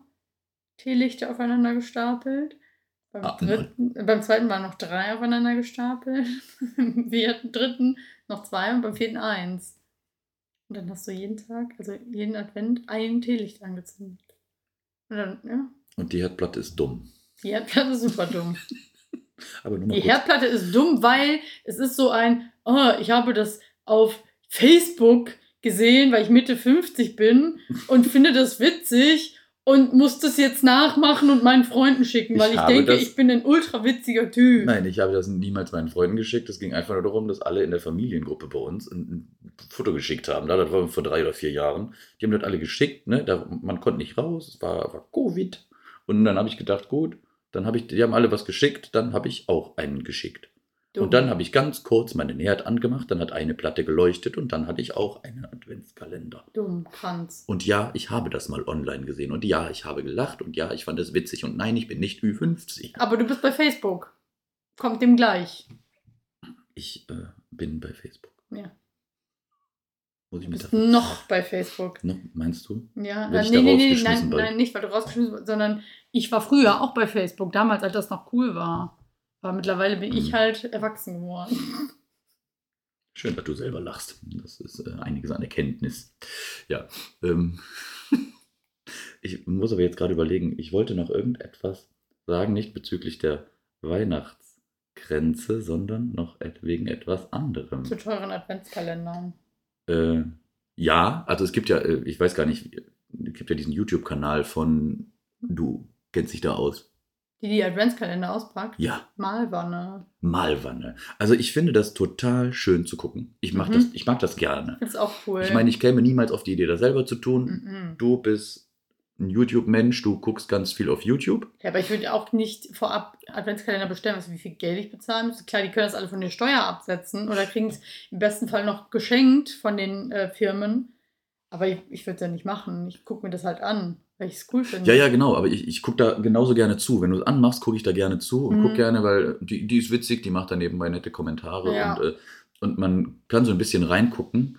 Speaker 3: Teelichter aufeinander gestapelt. Beim,
Speaker 2: Ah,
Speaker 3: dritten, äh, beim zweiten waren noch drei aufeinander gestapelt. Beim vierten, dritten noch zwei und beim vierten eins. Und dann hast du jeden Tag, also jeden Advent, ein Teelicht angezündet. Und dann, ja,
Speaker 2: Und die Herdplatte ist dumm.
Speaker 3: die Herdplatte ist super dumm.
Speaker 2: Aber nur mal
Speaker 3: Die
Speaker 2: kurz.
Speaker 3: Herdplatte ist dumm, weil es ist so ein, oh, ich habe das auf Facebook gesehen, weil ich Mitte 50 bin und finde das witzig und muss das jetzt nachmachen und meinen Freunden schicken,
Speaker 2: Ich
Speaker 3: weil ich
Speaker 2: habe
Speaker 3: denke,
Speaker 2: das-
Speaker 3: ich bin ein ultra witziger Typ.
Speaker 2: Nein, ich habe das niemals meinen Freunden geschickt. Es ging einfach nur darum, dass alle in der Familiengruppe bei uns ein, ein Foto geschickt haben. Da, Das war vor drei oder vier Jahren. Die haben das alle geschickt. Ne? Da, man konnte nicht raus. Es war, war Covid. Und dann habe ich gedacht, gut, dann habe ich, die haben alle was geschickt. Dann habe ich auch einen geschickt.
Speaker 3: Dumm.
Speaker 2: Und dann habe ich ganz kurz meinen Herd angemacht. Dann hat eine Platte geleuchtet und dann hatte ich auch einen Adventskalender.
Speaker 3: Dumm, Kranz.
Speaker 2: Und ja, ich habe das mal online gesehen. Und ja, ich habe gelacht. Und ja, ich fand es witzig. Und nein, ich bin nicht Ü50.
Speaker 3: Aber du bist bei Facebook. Kommt dem gleich.
Speaker 2: Ich äh, bin bei Facebook.
Speaker 3: Ja.
Speaker 2: Muss ich
Speaker 3: Du bist noch bei Facebook.
Speaker 2: No, meinst du?
Speaker 3: Ja, äh,
Speaker 2: ich
Speaker 3: nee,
Speaker 2: da
Speaker 3: nee, nee,
Speaker 2: rausgeschmissen
Speaker 3: nein,
Speaker 2: bald?
Speaker 3: nein, nicht, weil du rausgeschmissen bist, sondern ich war früher auch bei Facebook, damals, als das noch cool war. Aber mittlerweile bin ich
Speaker 2: Mhm.
Speaker 3: halt erwachsen geworden.
Speaker 2: Schön, dass du selber lachst. Das ist äh, einiges an Erkenntnis. Ja. Ähm, ich muss aber jetzt gerade überlegen, ich wollte noch irgendetwas sagen, nicht bezüglich der Weihnachtsgrenze, sondern noch wegen etwas anderem.
Speaker 3: Zu teuren Adventskalendern.
Speaker 2: Äh, ja, also es gibt ja, äh, ich weiß gar nicht, es gibt ja diesen YouTube-Kanal von, du kennst dich da aus.
Speaker 3: Die die Adventskalender auspackt.
Speaker 2: Ja,
Speaker 3: Malwanne.
Speaker 2: Malwanne. Also ich finde das total schön zu gucken. Ich mag,
Speaker 3: Mhm.
Speaker 2: das, ich mag das gerne.
Speaker 3: Ist auch cool.
Speaker 2: Ich meine, ich käme niemals auf die Idee, das selber zu tun.
Speaker 3: Mhm.
Speaker 2: Du bist ein YouTube-Mensch, du guckst ganz viel auf YouTube.
Speaker 3: Ja, aber ich würde auch nicht vorab Adventskalender bestellen, du, wie viel Geld ich bezahlen müsste. Klar, die können das alle von der Steuer absetzen oder kriegen es im besten Fall noch geschenkt von den äh, Firmen. Aber ich, ich würde es ja nicht machen. Ich gucke mir das halt an, weil ich es cool finde.
Speaker 2: Ja, ja, genau, aber ich, ich gucke da genauso gerne zu. Wenn du es anmachst, gucke ich da gerne zu und
Speaker 3: Mhm.
Speaker 2: gucke gerne, weil die, die ist witzig, die macht da nebenbei nette Kommentare
Speaker 3: Ja.
Speaker 2: und, äh, und man kann so ein bisschen reingucken.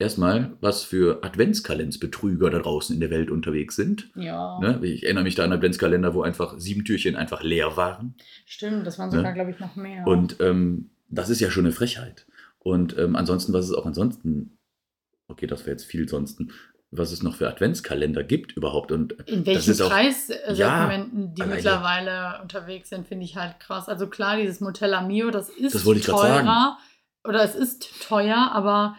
Speaker 2: Erstmal, was für Adventskalensbetrüger da draußen in der Welt unterwegs sind.
Speaker 3: Ja,
Speaker 2: Ne? Ich erinnere mich da an Adventskalender, wo einfach sieben Türchen einfach leer waren.
Speaker 3: stimmt. Das waren
Speaker 2: Ne?
Speaker 3: sogar, glaube ich, noch mehr.
Speaker 2: Und ähm, das ist ja schon eine Frechheit. Und ähm, ansonsten, was es auch ansonsten, okay, das wäre jetzt viel sonst, was es noch für Adventskalender gibt überhaupt. Und
Speaker 3: in welchen
Speaker 2: ist auch-
Speaker 3: Preissegmenten die
Speaker 2: alleine-
Speaker 3: mittlerweile unterwegs sind, finde ich halt krass. Also klar, dieses Motella Mio, das ist
Speaker 2: Das
Speaker 3: teurer. Oder es ist teuer, aber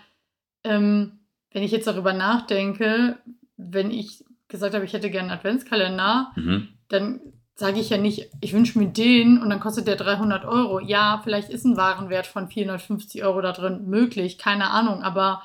Speaker 3: ähm, wenn ich jetzt darüber nachdenke, wenn ich gesagt habe, ich hätte gerne einen Adventskalender,
Speaker 2: Mhm.
Speaker 3: dann sage ich ja nicht, ich wünsche mir den und dann kostet der 300 Euro. Ja, vielleicht ist ein Warenwert von 450 Euro da drin möglich, keine Ahnung, aber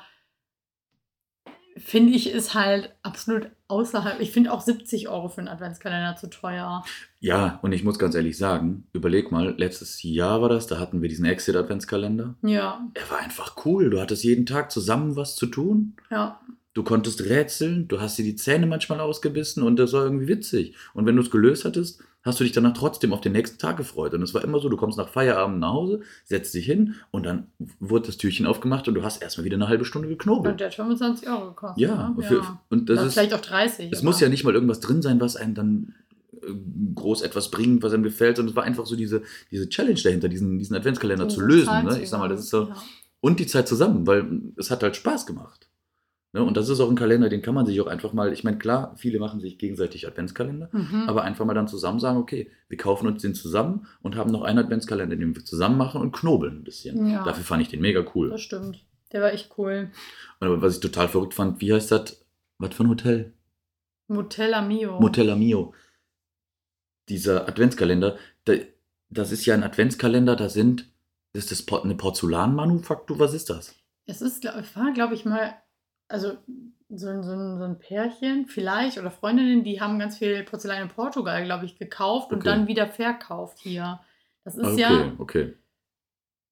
Speaker 3: finde ich ist halt absolut außerhalb. Ich finde auch 70 Euro für einen Adventskalender zu teuer.
Speaker 2: Ja, und ich muss ganz ehrlich sagen, überleg mal, letztes Jahr war das, da hatten wir diesen Exit-Adventskalender.
Speaker 3: Ja,
Speaker 2: Er war einfach cool. Du hattest jeden Tag zusammen was zu tun.
Speaker 3: ja.
Speaker 2: Du konntest rätseln, du hast dir die Zähne manchmal ausgebissen und das war irgendwie witzig. Und wenn du es gelöst hattest, hast du dich danach trotzdem auf den nächsten Tag gefreut. Und es war immer so, du kommst nach Feierabend nach Hause, setzt dich hin und dann wurde das Türchen aufgemacht und du hast erstmal wieder eine halbe Stunde
Speaker 3: Und
Speaker 2: geknobelt.
Speaker 3: der hat 25 Euro gekostet.
Speaker 2: Ja,
Speaker 3: ne?
Speaker 2: für,
Speaker 3: ja.
Speaker 2: und das ist,
Speaker 3: vielleicht auch 30.
Speaker 2: es
Speaker 3: aber-
Speaker 2: muss ja nicht mal irgendwas drin sein, was einem dann äh, groß etwas bringt, was einem gefällt, sondern es war einfach so diese, diese Challenge dahinter, diesen, diesen Adventskalender zu lösen. Ne? Ich sag mal, das ist so,
Speaker 3: zusammen,
Speaker 2: und die Zeit zusammen, weil es hat halt Spaß gemacht. Ne? Und das ist auch ein Kalender, den kann man sich auch einfach mal, ich meine, klar, viele machen sich gegenseitig Adventskalender.
Speaker 3: Mhm.
Speaker 2: aber einfach mal dann zusammen sagen, okay, wir kaufen uns den zusammen und haben noch einen Adventskalender, den wir zusammen machen und knobeln ein bisschen.
Speaker 3: Ja.
Speaker 2: Dafür fand ich den mega cool.
Speaker 3: Das stimmt. Der war echt cool.
Speaker 2: Und was ich total verrückt fand, wie heißt das? Was für ein Hotel?
Speaker 3: Motella Mio.
Speaker 2: Motella Mio. Dieser Adventskalender, da, das ist ja ein Adventskalender, da sind, ist das eine Porzellanmanufaktur? Was ist das?
Speaker 3: Es ist, war, glaube ich, mal, also so, ein- so, ein- so ein Pärchen vielleicht oder Freundinnen, die haben ganz viel Porzellan in Portugal, glaube ich, gekauft und
Speaker 2: Okay.
Speaker 3: dann wieder verkauft hier. Das ist
Speaker 2: okay,
Speaker 3: ja,
Speaker 2: okay.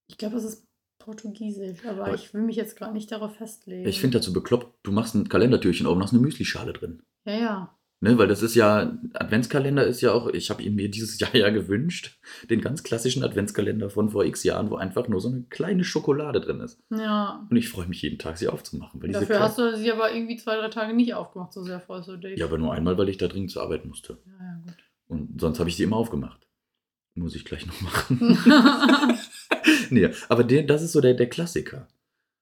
Speaker 3: ich glaube, es ist portugiesisch, aber,
Speaker 2: Aber-
Speaker 3: ich will mich jetzt gerade nicht darauf festlegen.
Speaker 2: Ich finde dazu bekloppt, du machst ein Kalendertürchen auf und hast eine Müslischale drin.
Speaker 3: Ja, ja.
Speaker 2: Ne, weil das ist ja, Adventskalender ist ja auch, ich habe ihn mir dieses Jahr ja gewünscht, den ganz klassischen Adventskalender von vor x Jahren, wo einfach nur so eine kleine Schokolade drin ist.
Speaker 3: Ja.
Speaker 2: Und ich freue mich jeden Tag, sie aufzumachen.
Speaker 3: Dafür hast du sie aber irgendwie zwei, drei Tage nicht aufgemacht, so sehr freust du dich.
Speaker 2: ja, aber nur einmal, weil ich da dringend zur Arbeit musste.
Speaker 3: Ja, ja, gut.
Speaker 2: Und sonst habe ich sie immer aufgemacht. Muss ich gleich noch machen. nee, aber der, das ist so der, der Klassiker.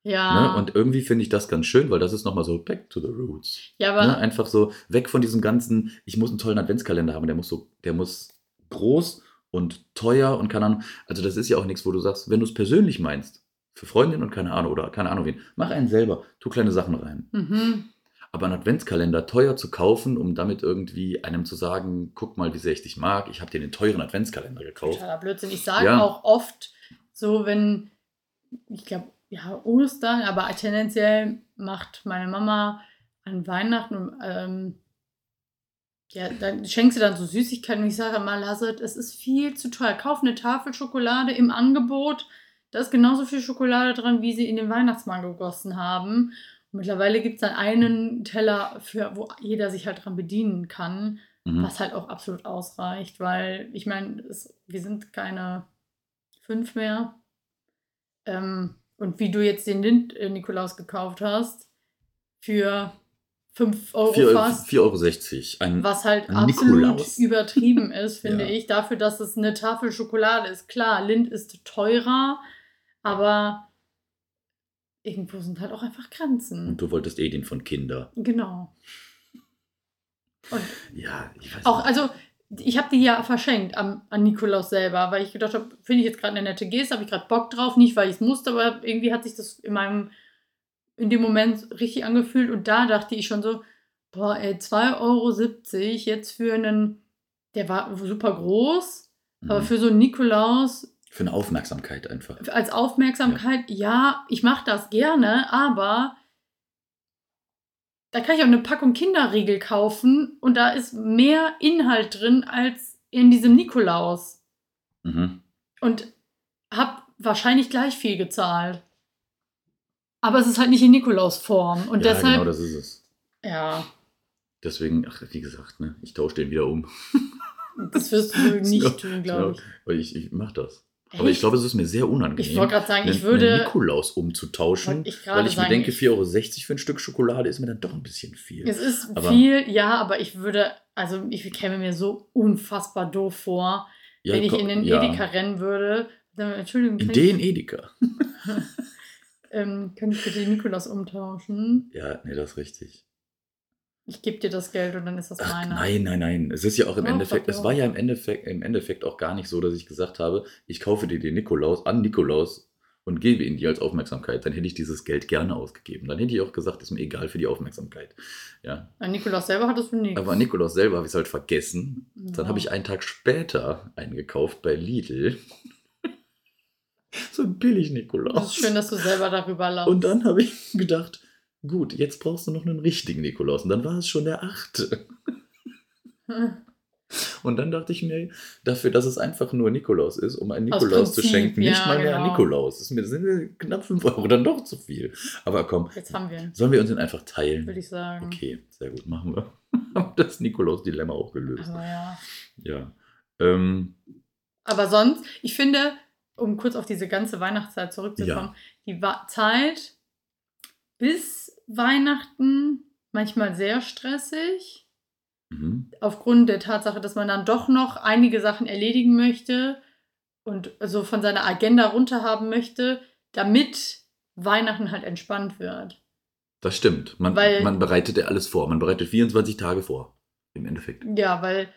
Speaker 3: Ja.
Speaker 2: Ne? Und irgendwie finde ich das ganz schön, weil das ist nochmal so back to the roots.
Speaker 3: ja, aber
Speaker 2: Ne? Einfach so weg von diesem ganzen, ich muss einen tollen Adventskalender haben, der muss so, der muss groß und teuer und keine Ahnung. Also das ist ja auch nichts, wo du sagst, wenn du es persönlich meinst, für Freundinnen und keine Ahnung oder keine Ahnung wen, mach einen selber, tu kleine Sachen rein.
Speaker 3: mhm.
Speaker 2: Aber einen Adventskalender teuer zu kaufen, um damit irgendwie einem zu sagen, guck mal, wie sehr ich dich mag, ich habe dir den teuren Adventskalender gekauft.
Speaker 3: totaler Blödsinn. Ich sage
Speaker 2: Ja.
Speaker 3: auch oft so, wenn, ich glaube, ja, Ostern, aber tendenziell macht meine Mama an Weihnachten, ähm, ja, dann schenkst du dann so Süßigkeiten und ich sage mal, Lasset, es ist viel zu teuer. Kauf eine Tafel Schokolade im Angebot. Da ist genauso viel Schokolade dran, wie sie in den Weihnachtsmann gegossen haben. Und mittlerweile gibt es dann einen Teller, für, wo jeder sich halt dran bedienen kann.
Speaker 2: Mhm.
Speaker 3: Was halt auch absolut ausreicht, weil ich meine, wir sind keine fünf mehr. Ähm, und wie du jetzt den Lind-Nikolaus gekauft hast, für 5 Euro
Speaker 2: 4,60 Euro,
Speaker 3: fast,
Speaker 2: 4,60 Euro. Ein,
Speaker 3: was halt
Speaker 2: ein
Speaker 3: absolut
Speaker 2: Nikolaus.
Speaker 3: übertrieben ist, finde
Speaker 2: Ja.
Speaker 3: ich, dafür, dass es eine Tafel Schokolade ist. Klar, Lind ist teurer, aber irgendwo sind halt auch einfach Grenzen.
Speaker 2: Und du wolltest eh den von Kinder.
Speaker 3: Genau. Und
Speaker 2: Ja, ich weiß
Speaker 3: auch,
Speaker 2: nicht.
Speaker 3: also, ich habe die ja verschenkt am, an Nikolaus selber, weil ich gedacht habe, finde ich jetzt gerade eine nette Geste, habe ich gerade Bock drauf. Nicht, weil ich es musste, aber irgendwie hat sich das in meinem, in dem Moment richtig angefühlt. Und da dachte ich schon so, boah, ey, 2,70 Euro jetzt für einen, der war super groß, aber
Speaker 2: Mhm.
Speaker 3: für so einen Nikolaus
Speaker 2: Für eine Aufmerksamkeit einfach.
Speaker 3: als Aufmerksamkeit, ja, ich mache das gerne, aber da kann ich auch eine Packung Kinderriegel kaufen und da ist mehr Inhalt drin als in diesem Nikolaus.
Speaker 2: Mhm.
Speaker 3: Und hab wahrscheinlich gleich viel gezahlt. Aber es ist halt nicht in Nikolaus-Form. Und
Speaker 2: ja,
Speaker 3: deshalb,
Speaker 2: genau das ist es.
Speaker 3: ja,
Speaker 2: Deswegen, ach, wie gesagt, ne, ich tausche den wieder um.
Speaker 3: das wirst du nicht tun, glaube ich.
Speaker 2: Weil ich, ich mache das. Aber ich
Speaker 3: Echt?
Speaker 2: glaube, es ist mir sehr unangenehm,
Speaker 3: Ich wollte gerade sagen, ich
Speaker 2: einen-
Speaker 3: würde.
Speaker 2: einen Nikolaus umzutauschen.
Speaker 3: Ich
Speaker 2: Weil ich mir
Speaker 3: sagen,
Speaker 2: denke,
Speaker 3: ich-
Speaker 2: 4,60 Euro für ein Stück Schokolade ist mir dann doch ein bisschen viel.
Speaker 3: Es ist
Speaker 2: Aber-
Speaker 3: viel, ja, aber ich würde, also ich käme mir so unfassbar doof vor,
Speaker 2: Ja,
Speaker 3: wenn ich in den
Speaker 2: ja.
Speaker 3: Edeka rennen würde. Dann, Entschuldigung,
Speaker 2: In den
Speaker 3: ich,
Speaker 2: Edeka.
Speaker 3: ähm, kann ich bitte den Nikolaus umtauschen?
Speaker 2: Ja, nee, das ist richtig.
Speaker 3: Ich gebe dir das Geld und dann ist das
Speaker 2: Ach,
Speaker 3: meine.
Speaker 2: nein, nein, nein. Es ist ja auch im
Speaker 3: Doch,
Speaker 2: Endeffekt, es war ja im Endeffekt, im Endeffekt auch gar nicht so, dass ich gesagt habe, ich kaufe dir den Nikolaus an Nikolaus und gebe ihn dir als Aufmerksamkeit. Dann hätte ich dieses Geld gerne ausgegeben. Dann hätte ich auch gesagt, ist mir egal für die Aufmerksamkeit. Ja.
Speaker 3: An Nikolaus selber hattest du nichts.
Speaker 2: Aber an Nikolaus selber habe ich es halt vergessen.
Speaker 3: Ja.
Speaker 2: Dann habe ich einen Tag später eingekauft bei Lidl. so ein billig Nikolaus.
Speaker 3: Das ist schön, dass du selber darüber lachst.
Speaker 2: Und dann habe ich gedacht, gut, jetzt brauchst du noch einen richtigen Nikolaus. Und dann war es schon der achte. Und dann dachte ich mir, dafür, dass es einfach nur Nikolaus ist, um einen
Speaker 3: Aus
Speaker 2: Nikolaus zu schenken, nicht
Speaker 3: ja,
Speaker 2: mal mehr
Speaker 3: genau.
Speaker 2: Nikolaus. Das sind knapp 5 Euro dann doch zu viel. Aber komm,
Speaker 3: Jetzt haben wir
Speaker 2: sollen wir uns den einfach teilen?
Speaker 3: würde ich sagen.
Speaker 2: Okay, sehr gut, machen wir. Haben das Nikolaus-Dilemma auch gelöst.
Speaker 3: Aber ja.
Speaker 2: Ja. Ähm,
Speaker 3: Aber sonst, ich finde, um kurz auf diese ganze Weihnachtszeit zurückzukommen, die Wa Zeit bis Weihnachten manchmal sehr stressig.
Speaker 2: mhm.
Speaker 3: Aufgrund der Tatsache, dass man dann doch noch einige Sachen erledigen möchte und so von seiner Agenda runterhaben möchte, damit Weihnachten halt entspannt wird.
Speaker 2: Das stimmt. Man,
Speaker 3: Weil-
Speaker 2: man bereitet ja alles vor. Man bereitet 24 Tage vor. Im Endeffekt.
Speaker 3: Ja, weil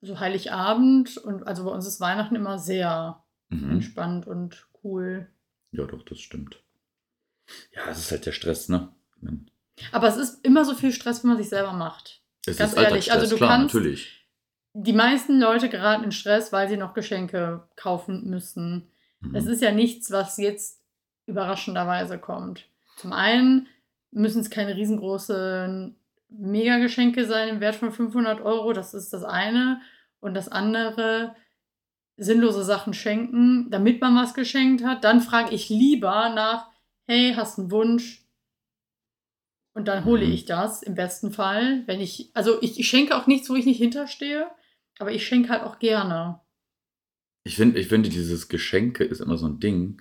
Speaker 3: so Heiligabend und also bei uns ist Weihnachten immer sehr
Speaker 2: Mhm.
Speaker 3: entspannt und cool.
Speaker 2: Ja, doch, das stimmt. Ja, es ist halt der Stress, ne?
Speaker 3: Aber es ist immer so viel Stress, wenn man sich selber macht.
Speaker 2: Es
Speaker 3: Ganz
Speaker 2: ist
Speaker 3: ehrlich, also du
Speaker 2: klar,
Speaker 3: kannst-
Speaker 2: natürlich.
Speaker 3: Die meisten Leute geraten in Stress, weil sie noch Geschenke kaufen müssen.
Speaker 2: Mhm.
Speaker 3: Es ist ja nichts, was jetzt überraschenderweise kommt. Zum einen müssen es keine riesengroßen Megageschenke sein im Wert von 500 Euro, das ist das eine. Und das andere, sinnlose Sachen schenken, damit man was geschenkt hat. Dann frage ich lieber nach, hey, hast einen Wunsch? Und dann hole
Speaker 2: Mhm.
Speaker 3: ich das im besten Fall. Wenn ich, also ich, ich schenke auch nichts, wo ich nicht hinterstehe, aber ich schenke halt auch gerne.
Speaker 2: Ich finde, ich finde, dieses Geschenke ist immer so ein Ding,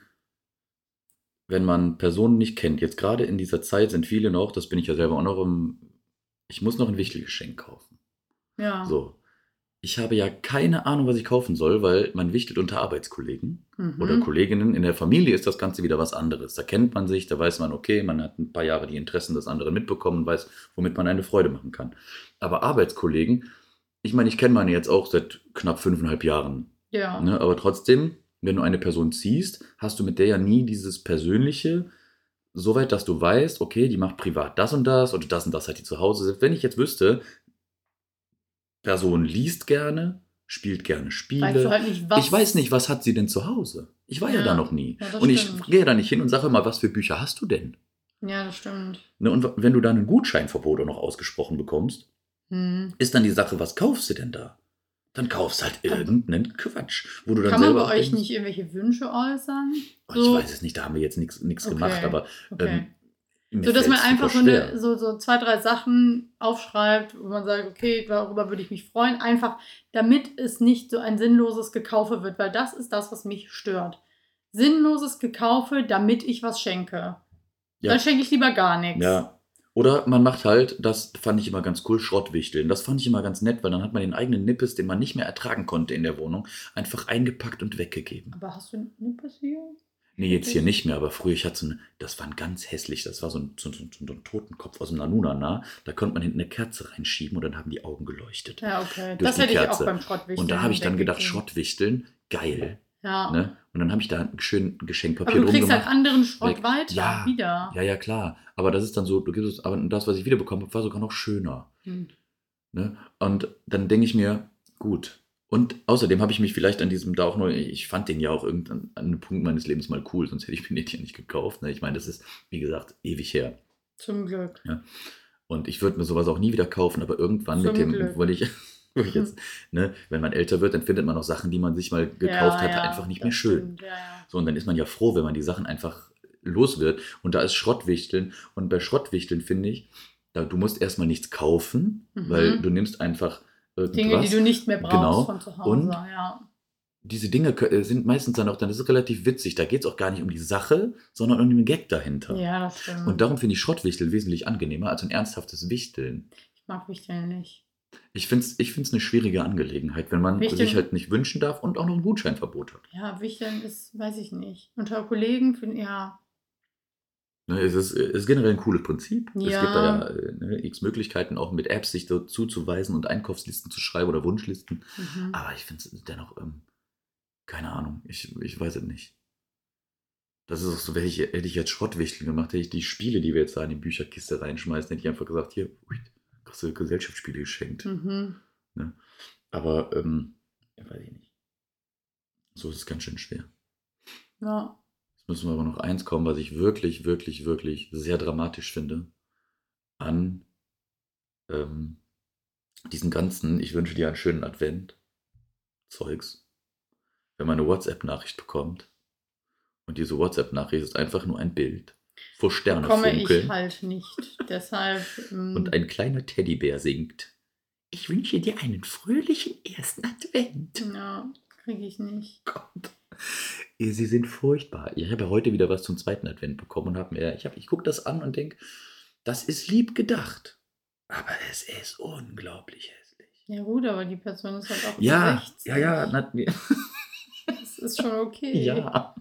Speaker 2: wenn man Personen nicht kennt. Jetzt gerade in dieser Zeit sind viele noch, das bin ich ja selber auch noch im, ich muss noch ein Wichtelgeschenk kaufen.
Speaker 3: Ja.
Speaker 2: So. Ich habe ja keine Ahnung, was ich kaufen soll, weil man wichtet unter Arbeitskollegen
Speaker 3: Mhm.
Speaker 2: oder Kolleginnen. In der Familie ist das Ganze wieder was anderes. Da kennt man sich, da weiß man, okay, man hat ein paar Jahre die Interessen des anderen mitbekommen und weiß, womit man eine Freude machen kann. Aber Arbeitskollegen, ich meine, ich kenne meine jetzt auch seit knapp fünfeinhalb Jahren.
Speaker 3: Ja.
Speaker 2: Ne? Aber trotzdem, wenn du eine Person ziehst, hast du mit der ja nie dieses Persönliche, soweit, dass du weißt, okay, die macht privat das und das oder das und das hat die zu Hause. Selbst wenn ich jetzt wüsste, Person liest gerne, spielt gerne Spiele.
Speaker 3: Weißt du halt nicht, was.
Speaker 2: Ich weiß nicht, was hat sie denn zu Hause? Ich war ja,
Speaker 3: Ja.
Speaker 2: da noch nie.
Speaker 3: Ja,
Speaker 2: und ich
Speaker 3: stimmt.
Speaker 2: gehe da nicht hin und sage mal, was für Bücher hast du denn?
Speaker 3: Ja, das stimmt.
Speaker 2: Ne, und wenn du dann ein Gutscheinverbot auch noch ausgesprochen bekommst,
Speaker 3: Hm.
Speaker 2: ist dann die Sache, was kaufst du denn da? Dann kaufst halt irgendeinen Quatsch, wo du dann
Speaker 3: Kann man bei euch
Speaker 2: denkst,
Speaker 3: nicht irgendwelche Wünsche äußern?
Speaker 2: Oh,
Speaker 3: So-
Speaker 2: Ich weiß es nicht, da haben wir jetzt nichts
Speaker 3: Okay.
Speaker 2: gemacht, aber
Speaker 3: Okay.
Speaker 2: ähm, mir
Speaker 3: so dass man einfach so, eine, so, so zwei, drei Sachen aufschreibt, wo man sagt, okay, darüber würde ich mich freuen. Einfach, damit es nicht so ein sinnloses Gekaufe wird, weil das ist das, was mich stört. Sinnloses Gekaufe, damit ich was schenke.
Speaker 2: Ja.
Speaker 3: Dann schenke ich lieber gar nichts.
Speaker 2: Ja. Oder man macht halt, das fand ich immer ganz cool, Schrottwichteln. Das fand ich immer ganz nett, weil dann hat man den eigenen Nippes, den man nicht mehr ertragen konnte in der Wohnung, einfach eingepackt und weggegeben.
Speaker 3: Aber hast du Nippes hier?
Speaker 2: Nee, jetzt hier nicht mehr, aber früher, ich hatte so eine, das war ein ganz hässlich, das war so ein, so, so, so ein Totenkopf aus dem Nanunana. Da konnte man hinten eine Kerze reinschieben und dann haben die Augen geleuchtet.
Speaker 3: Ja, okay.
Speaker 2: Durch
Speaker 3: Das
Speaker 2: die
Speaker 3: hätte ich auch
Speaker 2: Kerze.
Speaker 3: beim Schrottwichteln.
Speaker 2: Und da habe ich dann gedacht. Schrottwichteln, geil.
Speaker 3: Ja.
Speaker 2: Ne? Und dann habe ich da ein schön
Speaker 3: Aber
Speaker 2: Geschenkpapier
Speaker 3: du
Speaker 2: drum
Speaker 3: kriegst halt anderen Schrott
Speaker 2: Weg.
Speaker 3: weiter.
Speaker 2: Ja.
Speaker 3: Wieder.
Speaker 2: Ja, ja, klar. Aber das ist dann so, du gibst es, aber das, was ich wiederbekommen habe, war sogar noch schöner.
Speaker 3: Hm.
Speaker 2: Ne? Und dann denke ich mir, gut. Und außerdem habe ich mich vielleicht an diesem da auch nur, ich fand den ja auch irgendwann an einem Punkt meines Lebens mal cool, sonst hätte ich mir den ja nicht gekauft. Ne? Ich meine, das ist, wie gesagt, ewig her.
Speaker 3: Zum Glück.
Speaker 2: Und ich würde mir sowas auch nie wieder kaufen, aber irgendwann
Speaker 3: Zum
Speaker 2: mit dem,
Speaker 3: Glück.
Speaker 2: ich, weil ich jetzt, ne, wenn man älter wird, dann findet man auch Sachen, die man sich mal gekauft
Speaker 3: Ja,
Speaker 2: hatte,
Speaker 3: ja,
Speaker 2: einfach nicht mehr schön.
Speaker 3: Ja, ja.
Speaker 2: So, und dann ist man ja froh, wenn man die Sachen einfach los wird. Und da ist Schrottwichteln. Und bei Schrottwichteln finde ich, da, du musst erstmal nichts kaufen,
Speaker 3: Mhm.
Speaker 2: weil du nimmst einfach irgendwas.
Speaker 3: Dinge, die du nicht mehr brauchst
Speaker 2: Genau.
Speaker 3: von zu Hause.
Speaker 2: Und-
Speaker 3: ja.
Speaker 2: Diese Dinge äh, sind meistens dann auch, dann ist es relativ witzig. Da geht es auch gar nicht um die Sache, sondern um den Gag dahinter.
Speaker 3: ja, das stimmt.
Speaker 2: Und darum finde ich Schrottwichteln wesentlich angenehmer als ein ernsthaftes Wichteln.
Speaker 3: ich mag Wichteln nicht.
Speaker 2: Ich finde es ich find's eine schwierige Angelegenheit, wenn man
Speaker 3: Wichteln-
Speaker 2: sich halt nicht wünschen darf und auch noch ein Gutscheinverbot hat.
Speaker 3: Ja, Wichteln ist, weiß ich nicht. Unter Kollegen finde ja.
Speaker 2: Ne, es, ist, es ist generell ein cooles Prinzip. Es
Speaker 3: Ja.
Speaker 2: gibt da ja ne, x Möglichkeiten, auch mit Apps sich so zuzuweisen und Einkaufslisten zu schreiben oder Wunschlisten.
Speaker 3: Mhm.
Speaker 2: Aber ich finde es dennoch, ähm, keine Ahnung, ich, ich weiß es nicht. Das ist auch so, ich, hätte ich jetzt Schrottwichteln gemacht, hätte ich die Spiele, die wir jetzt da in die Bücherkiste reinschmeißen, hätte ich einfach gesagt, hier, ui, kriegst du Gesellschaftsspiele geschenkt.
Speaker 3: Mhm.
Speaker 2: Aber, ähm, ja, weiß ich nicht. So ist es ganz schön schwer.
Speaker 3: Ja.
Speaker 2: Jetzt müssen wir aber noch eins kommen, was ich wirklich, wirklich, wirklich sehr dramatisch finde. An ähm, diesen ganzen, ich wünsche dir einen schönen Advent, Zeugs. Wenn man eine WhatsApp-Nachricht bekommt und diese WhatsApp-Nachricht ist einfach nur ein Bild, wo Sterne
Speaker 3: Komme
Speaker 2: funkeln
Speaker 3: ich halt nicht. Deshalb. ähm,
Speaker 2: und ein kleiner Teddybär singt. Ich wünsche dir einen fröhlichen ersten Advent.
Speaker 3: ja, kriege ich nicht.
Speaker 2: Gott. Sie sind furchtbar. Ich habe ja heute wieder was zum zweiten Advent bekommen und habe mir, ich, hab, ich gucke das an und denke, das ist lieb gedacht. Aber es ist unglaublich hässlich.
Speaker 3: Ja, gut, aber die Person ist halt auch
Speaker 2: Ja,
Speaker 3: 60.
Speaker 2: ja, ja, na,
Speaker 3: Das ist schon okay.
Speaker 2: ja.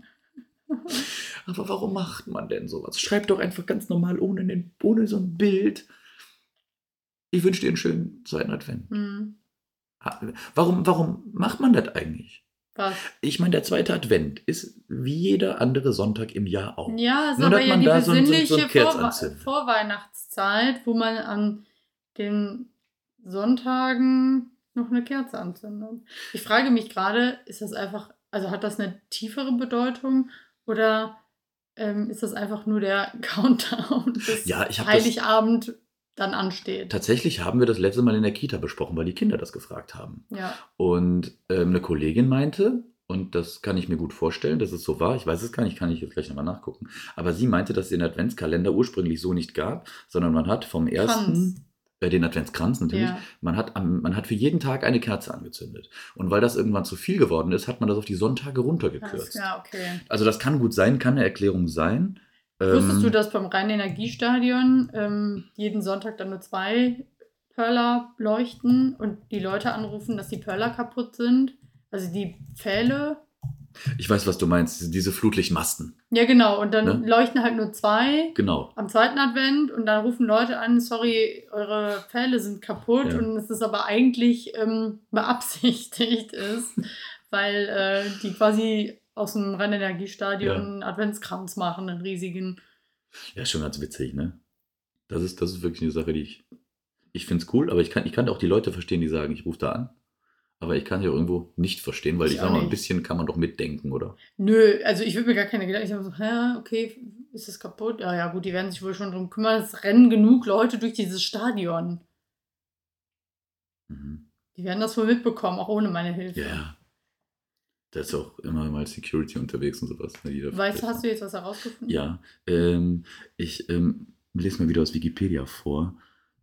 Speaker 2: Aber warum macht man denn sowas? Schreibt doch einfach ganz normal ohne, ohne so ein Bild. Ich wünsche dir einen schönen zweiten Advent.
Speaker 3: Hm.
Speaker 2: Warum, warum macht man das eigentlich?
Speaker 3: Was?
Speaker 2: Ich meine, der zweite Advent ist wie jeder andere Sonntag im Jahr auch.
Speaker 3: Ja, ist
Speaker 2: Nur,
Speaker 3: aber ja
Speaker 2: man
Speaker 3: die
Speaker 2: da so ein- so ein- so
Speaker 3: besinnliche. Vorweihnachtszeit, wo man an den Sonntagen noch eine Kerze anzündet. Ich frage mich gerade, ist das einfach, also hat das eine tiefere Bedeutung oder ähm, ist das einfach nur der Countdown, bis
Speaker 2: Ja, ich hab das-
Speaker 3: Heiligabend dann ansteht?
Speaker 2: Tatsächlich haben wir das letzte Mal in der Kita besprochen, weil die Kinder das gefragt haben.
Speaker 3: Ja.
Speaker 2: Und ähm, eine Kollegin meinte, und das kann ich mir gut vorstellen, dass es so war, ich weiß es gar nicht, kann ich jetzt gleich nochmal nachgucken, aber sie meinte, dass es den Adventskalender ursprünglich so nicht gab, sondern man hat vom ersten,
Speaker 3: Kranz.
Speaker 2: äh, den Adventskranz natürlich,
Speaker 3: Ja.
Speaker 2: man, hat am, man hat für jeden Tag eine Kerze angezündet. Und weil das irgendwann zu viel geworden ist, hat man das auf die Sonntage
Speaker 3: Das,
Speaker 2: runtergekürzt.
Speaker 3: ja, okay.
Speaker 2: Also das kann gut sein, kann eine Erklärung sein.
Speaker 3: Wusstest
Speaker 2: Ähm,
Speaker 3: du, dass beim Rhein-Energiestadion ähm, jeden Sonntag dann nur zwei Perler leuchten und die Leute anrufen, dass die Perler kaputt sind? Also die Pfähle.
Speaker 2: Ich weiß, was du meinst, diese- diese Flutlichtmasten.
Speaker 3: Ja, genau. Und dann
Speaker 2: Ne?
Speaker 3: leuchten halt nur zwei
Speaker 2: Genau.
Speaker 3: am zweiten Advent und dann rufen Leute an, sorry, eure Pfähle sind kaputt
Speaker 2: Ja.
Speaker 3: und es ist aber eigentlich ähm, beabsichtigt ist, weil äh, die quasi aus dem Rhein-Energiestadion
Speaker 2: Ja.
Speaker 3: einen Adventskranz machen, einen riesigen.
Speaker 2: Ja, ist schon ganz witzig, ne? Das ist, das ist wirklich eine Sache, die ich. Ich finde es cool, aber ich kann, ich kann auch die Leute verstehen, die sagen, ich rufe da an. Aber ich kann ja irgendwo nicht verstehen, weil
Speaker 3: Ich
Speaker 2: ich,
Speaker 3: auch
Speaker 2: sag mal, ein bisschen kann man doch mitdenken, oder?
Speaker 3: Nö, also ich würde mir gar keine Gedanken. Ich habe so, hä, okay, ist es kaputt? Ja, ja, gut, die werden sich wohl schon drum kümmern. Es rennen genug Leute durch dieses Stadion.
Speaker 2: Mhm.
Speaker 3: Die werden das wohl mitbekommen, auch ohne meine Hilfe.
Speaker 2: Ja, Da ist auch immer mal Security unterwegs und sowas. Ne, die da-
Speaker 3: Weißt du, hast du jetzt was herausgefunden?
Speaker 2: Ja, ähm, ich ähm, lese mal wieder aus Wikipedia vor.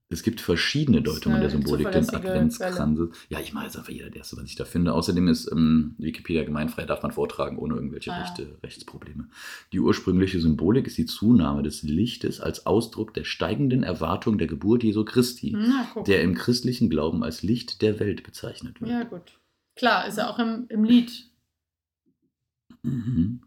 Speaker 2: Es gibt verschiedene Deutungen der Symbolik des Adventskranzes. Ja, ich mache jetzt einfach jeder, der erste, was ich da finde. Außerdem ist ähm, Wikipedia gemeinfrei, darf man vortragen ohne irgendwelche
Speaker 3: Ah.
Speaker 2: Rechte, Rechtsprobleme. Die ursprüngliche Symbolik ist die Zunahme des Lichtes als Ausdruck der steigenden Erwartung der Geburt Jesu Christi,
Speaker 3: Na,
Speaker 2: der im christlichen Glauben als Licht der Welt bezeichnet wird.
Speaker 3: ja, gut. Klar, ist ja auch im, im Lied.
Speaker 2: Mhm.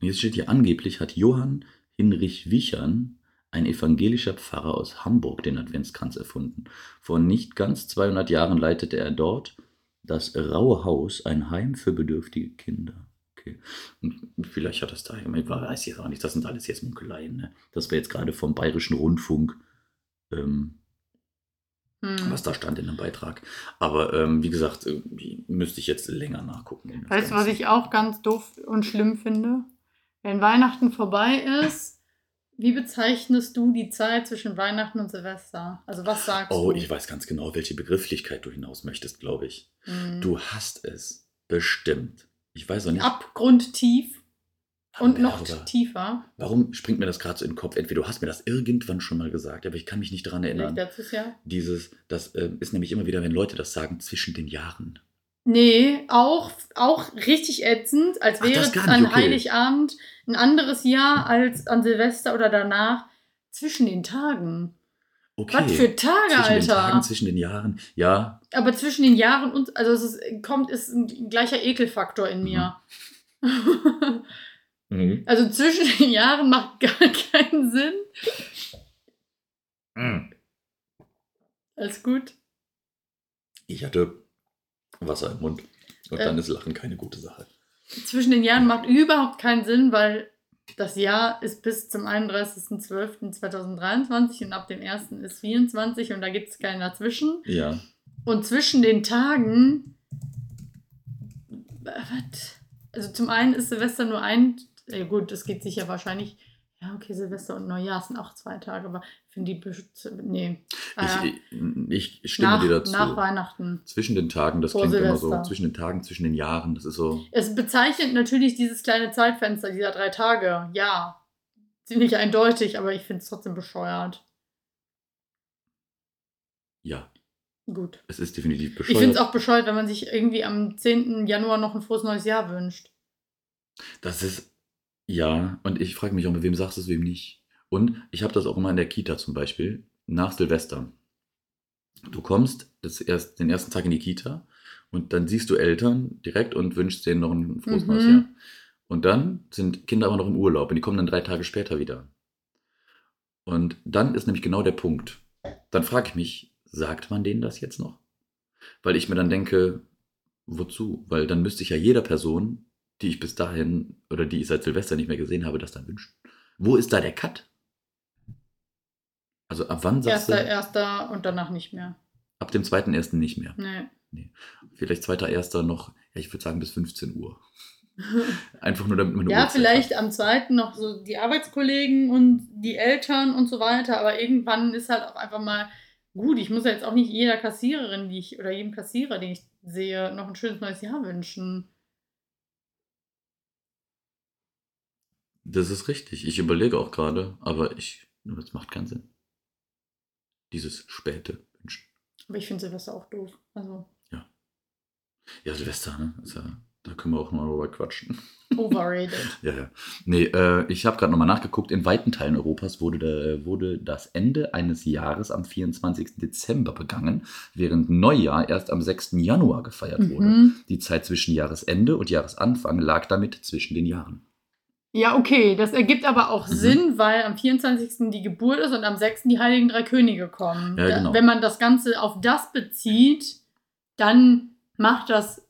Speaker 2: Und jetzt steht hier, angeblich hat Johann Hinrich Wichern, ein evangelischer Pfarrer aus Hamburg, den Adventskranz erfunden. Vor nicht ganz 200 Jahren leitete er dort das Raue Haus, ein Heim für bedürftige Kinder. Okay. Und vielleicht hat das da, ich weiß jetzt auch nicht, das sind alles jetzt Munkeleien, ne? Das wäre jetzt gerade vom Bayerischen Rundfunk, ähm,
Speaker 3: Hm.
Speaker 2: was da stand in dem Beitrag. Aber ähm, wie gesagt, müsste ich jetzt länger nachgucken.
Speaker 3: Weißt du, was ich auch ganz doof und schlimm finde? Wenn Weihnachten vorbei ist, wie bezeichnest du die Zeit zwischen Weihnachten und Silvester? Also was sagst
Speaker 2: Oh,
Speaker 3: du?
Speaker 2: ich weiß ganz genau, welche Begrifflichkeit du hinaus möchtest, glaube ich.
Speaker 3: Hm.
Speaker 2: Du hast es. Bestimmt. Ich weiß auch nicht.
Speaker 3: Abgrundtief und noch
Speaker 2: aber
Speaker 3: tiefer.
Speaker 2: Warum springt mir das gerade so in den Kopf? Entweder du hast mir das irgendwann schon mal gesagt, aber ich kann mich nicht daran erinnern.
Speaker 3: letztes Jahr.
Speaker 2: Dieses, das äh, ist nämlich immer wieder, wenn Leute das sagen, zwischen den Jahren.
Speaker 3: Nee, auch, auch richtig ätzend, als wäre es an
Speaker 2: okay.
Speaker 3: Heiligabend ein anderes Jahr als an Silvester oder danach. Zwischen den Tagen.
Speaker 2: Okay.
Speaker 3: Was für Tage,
Speaker 2: zwischen den Tagen,
Speaker 3: Alter.
Speaker 2: zwischen den Jahren. Ja,
Speaker 3: Aber zwischen den Jahren und, also es ist, kommt, ist ein gleicher Ekelfaktor in mir.
Speaker 2: Mhm.
Speaker 3: also zwischen den Jahren macht gar keinen Sinn.
Speaker 2: Mhm.
Speaker 3: Alles gut.
Speaker 2: Ich hatte Wasser im Mund. Und
Speaker 3: Äh.
Speaker 2: dann ist Lachen keine gute Sache.
Speaker 3: Zwischen den Jahren macht überhaupt keinen Sinn, weil das Jahr ist bis zum 31.12.2023 und ab dem 1. ist 24 und da gibt es keinen dazwischen.
Speaker 2: Ja.
Speaker 3: Und zwischen den Tagen. Was? Also zum einen ist Silvester nur ein. Ja gut, das geht sicher wahrscheinlich. Ja, okay, Silvester und Neujahr sind auch zwei Tage, aber ich finde die. Nee. Äh,
Speaker 2: Ich, ich stimme
Speaker 3: nach,
Speaker 2: dir dazu.
Speaker 3: nach Weihnachten.
Speaker 2: zwischen den Tagen, das klingt immer so.
Speaker 3: Silvester.
Speaker 2: Zwischen den Tagen, zwischen den Jahren, das ist so.
Speaker 3: Es bezeichnet natürlich dieses kleine Zeitfenster dieser drei Tage. Ja. Ziemlich eindeutig, aber ich finde es trotzdem bescheuert.
Speaker 2: Ja,
Speaker 3: Gut.
Speaker 2: es ist definitiv
Speaker 3: Ich
Speaker 2: bescheuert.
Speaker 3: finde es auch bescheuert, wenn man sich irgendwie am 10. Januar noch ein frohes neues Jahr wünscht.
Speaker 2: Das ist. Ja, und ich frage mich auch, mit wem sagst du es, wem nicht. Und ich habe das auch immer in der Kita zum Beispiel, nach Silvester. Du kommst das erst, den ersten Tag in die Kita und dann siehst du Eltern direkt und wünschst denen noch ein frohes
Speaker 3: Mhm.
Speaker 2: neues Jahr. Und dann sind Kinder aber noch im Urlaub und die kommen dann drei Tage später wieder. Und dann ist nämlich genau der Punkt. Dann frage ich mich, sagt man denen das jetzt noch? Weil ich mir dann denke, wozu? Weil dann müsste ich ja jeder Person, die ich bis dahin oder die ich seit Silvester nicht mehr gesehen habe, das dann wünschen. Wo ist da der Cut? Also ab wann sagst
Speaker 3: Erster,
Speaker 2: du?
Speaker 3: erster und danach nicht mehr.
Speaker 2: Ab dem 2.1. nicht mehr.
Speaker 3: Nee.
Speaker 2: Vielleicht 2.1. noch, ja, ich würde sagen bis 15 Uhr. Einfach nur damit man
Speaker 3: Ja,
Speaker 2: Uhrzeit
Speaker 3: vielleicht
Speaker 2: hat.
Speaker 3: am zweiten noch so die Arbeitskollegen und die Eltern und so weiter, aber irgendwann ist halt auch einfach mal gut. Ich muss ja jetzt auch nicht jeder Kassiererin, die ich oder jedem Kassierer, den ich sehe, noch ein schönes neues Jahr wünschen.
Speaker 2: Das ist richtig. Ich überlege auch gerade, aber ich, das macht keinen Sinn. Dieses späte Wünschen.
Speaker 3: Aber ich finde Silvester auch doof. Also
Speaker 2: Ja, Silvester, ne? Ist ja, da können wir auch mal drüber quatschen.
Speaker 3: overrated.
Speaker 2: Ja, ja. Nee, äh, ich habe gerade nochmal nachgeguckt. In weiten Teilen Europas wurde, da, wurde das Ende eines Jahres am 24. Dezember begangen, während Neujahr erst am 6. Januar gefeiert wurde.
Speaker 3: mhm.
Speaker 2: Die Zeit zwischen Jahresende und Jahresanfang lag damit zwischen den Jahren.
Speaker 3: Ja, okay, das ergibt aber auch
Speaker 2: Mhm.
Speaker 3: Sinn, weil am 24. die Geburt ist und am 6. die Heiligen Drei Könige kommen.
Speaker 2: Ja, genau.
Speaker 3: Wenn man das Ganze auf das bezieht, dann macht das,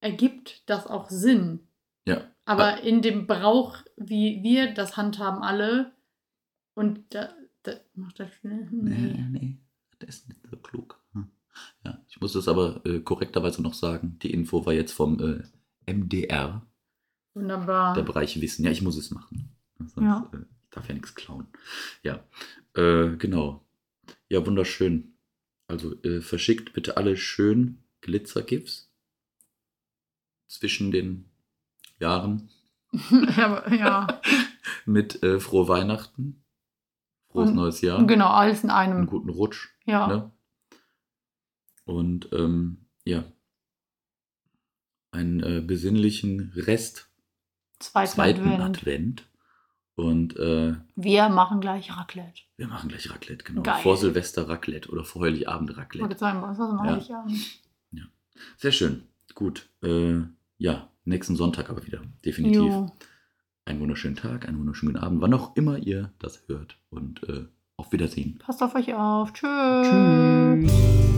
Speaker 3: ergibt das auch Sinn.
Speaker 2: Ja.
Speaker 3: Aber in dem Brauch, wie wir das handhaben alle, und da, da macht das schnell. Nee.
Speaker 2: nee, das ist nicht so klug. Hm. Ja, ich muss das aber äh, korrekterweise noch sagen. Die Info war jetzt vom äh, MDR,
Speaker 3: Wunderbar.
Speaker 2: der Bereich Wissen. Ja, ich muss es machen. Sonst
Speaker 3: Ja.
Speaker 2: äh, ich darf ja nichts klauen. Ja, äh, genau. Ja, wunderschön. Also äh, verschickt bitte alle schön Glitzergifts zwischen den Jahren
Speaker 3: ja, ja.
Speaker 2: mit äh, frohe Weihnachten, frohes
Speaker 3: Und-
Speaker 2: neues Jahr,
Speaker 3: genau, alles in
Speaker 2: einen
Speaker 3: einem.
Speaker 2: guten Rutsch.
Speaker 3: Ja.
Speaker 2: Ne? Und ähm, ja, einen äh, besinnlichen Rest,
Speaker 3: Zweiten,
Speaker 2: zweiten
Speaker 3: Advent.
Speaker 2: Advent. Und äh,
Speaker 3: Wir machen gleich Raclette.
Speaker 2: wir machen gleich Raclette, genau.
Speaker 3: Geil.
Speaker 2: Vor Silvester Raclette oder vor Heiligabend Raclette.
Speaker 3: sagen, was ist das
Speaker 2: Ja.
Speaker 3: Heiligabend?
Speaker 2: Sehr schön. Gut. Äh, ja, nächsten Sonntag aber wieder. Definitiv.
Speaker 3: Jo.
Speaker 2: einen wunderschönen Tag, einen wunderschönen Abend, wann auch immer ihr das hört. Und äh, auf Wiedersehen.
Speaker 3: Passt auf euch auf. Tschüss.
Speaker 1: Tschüss.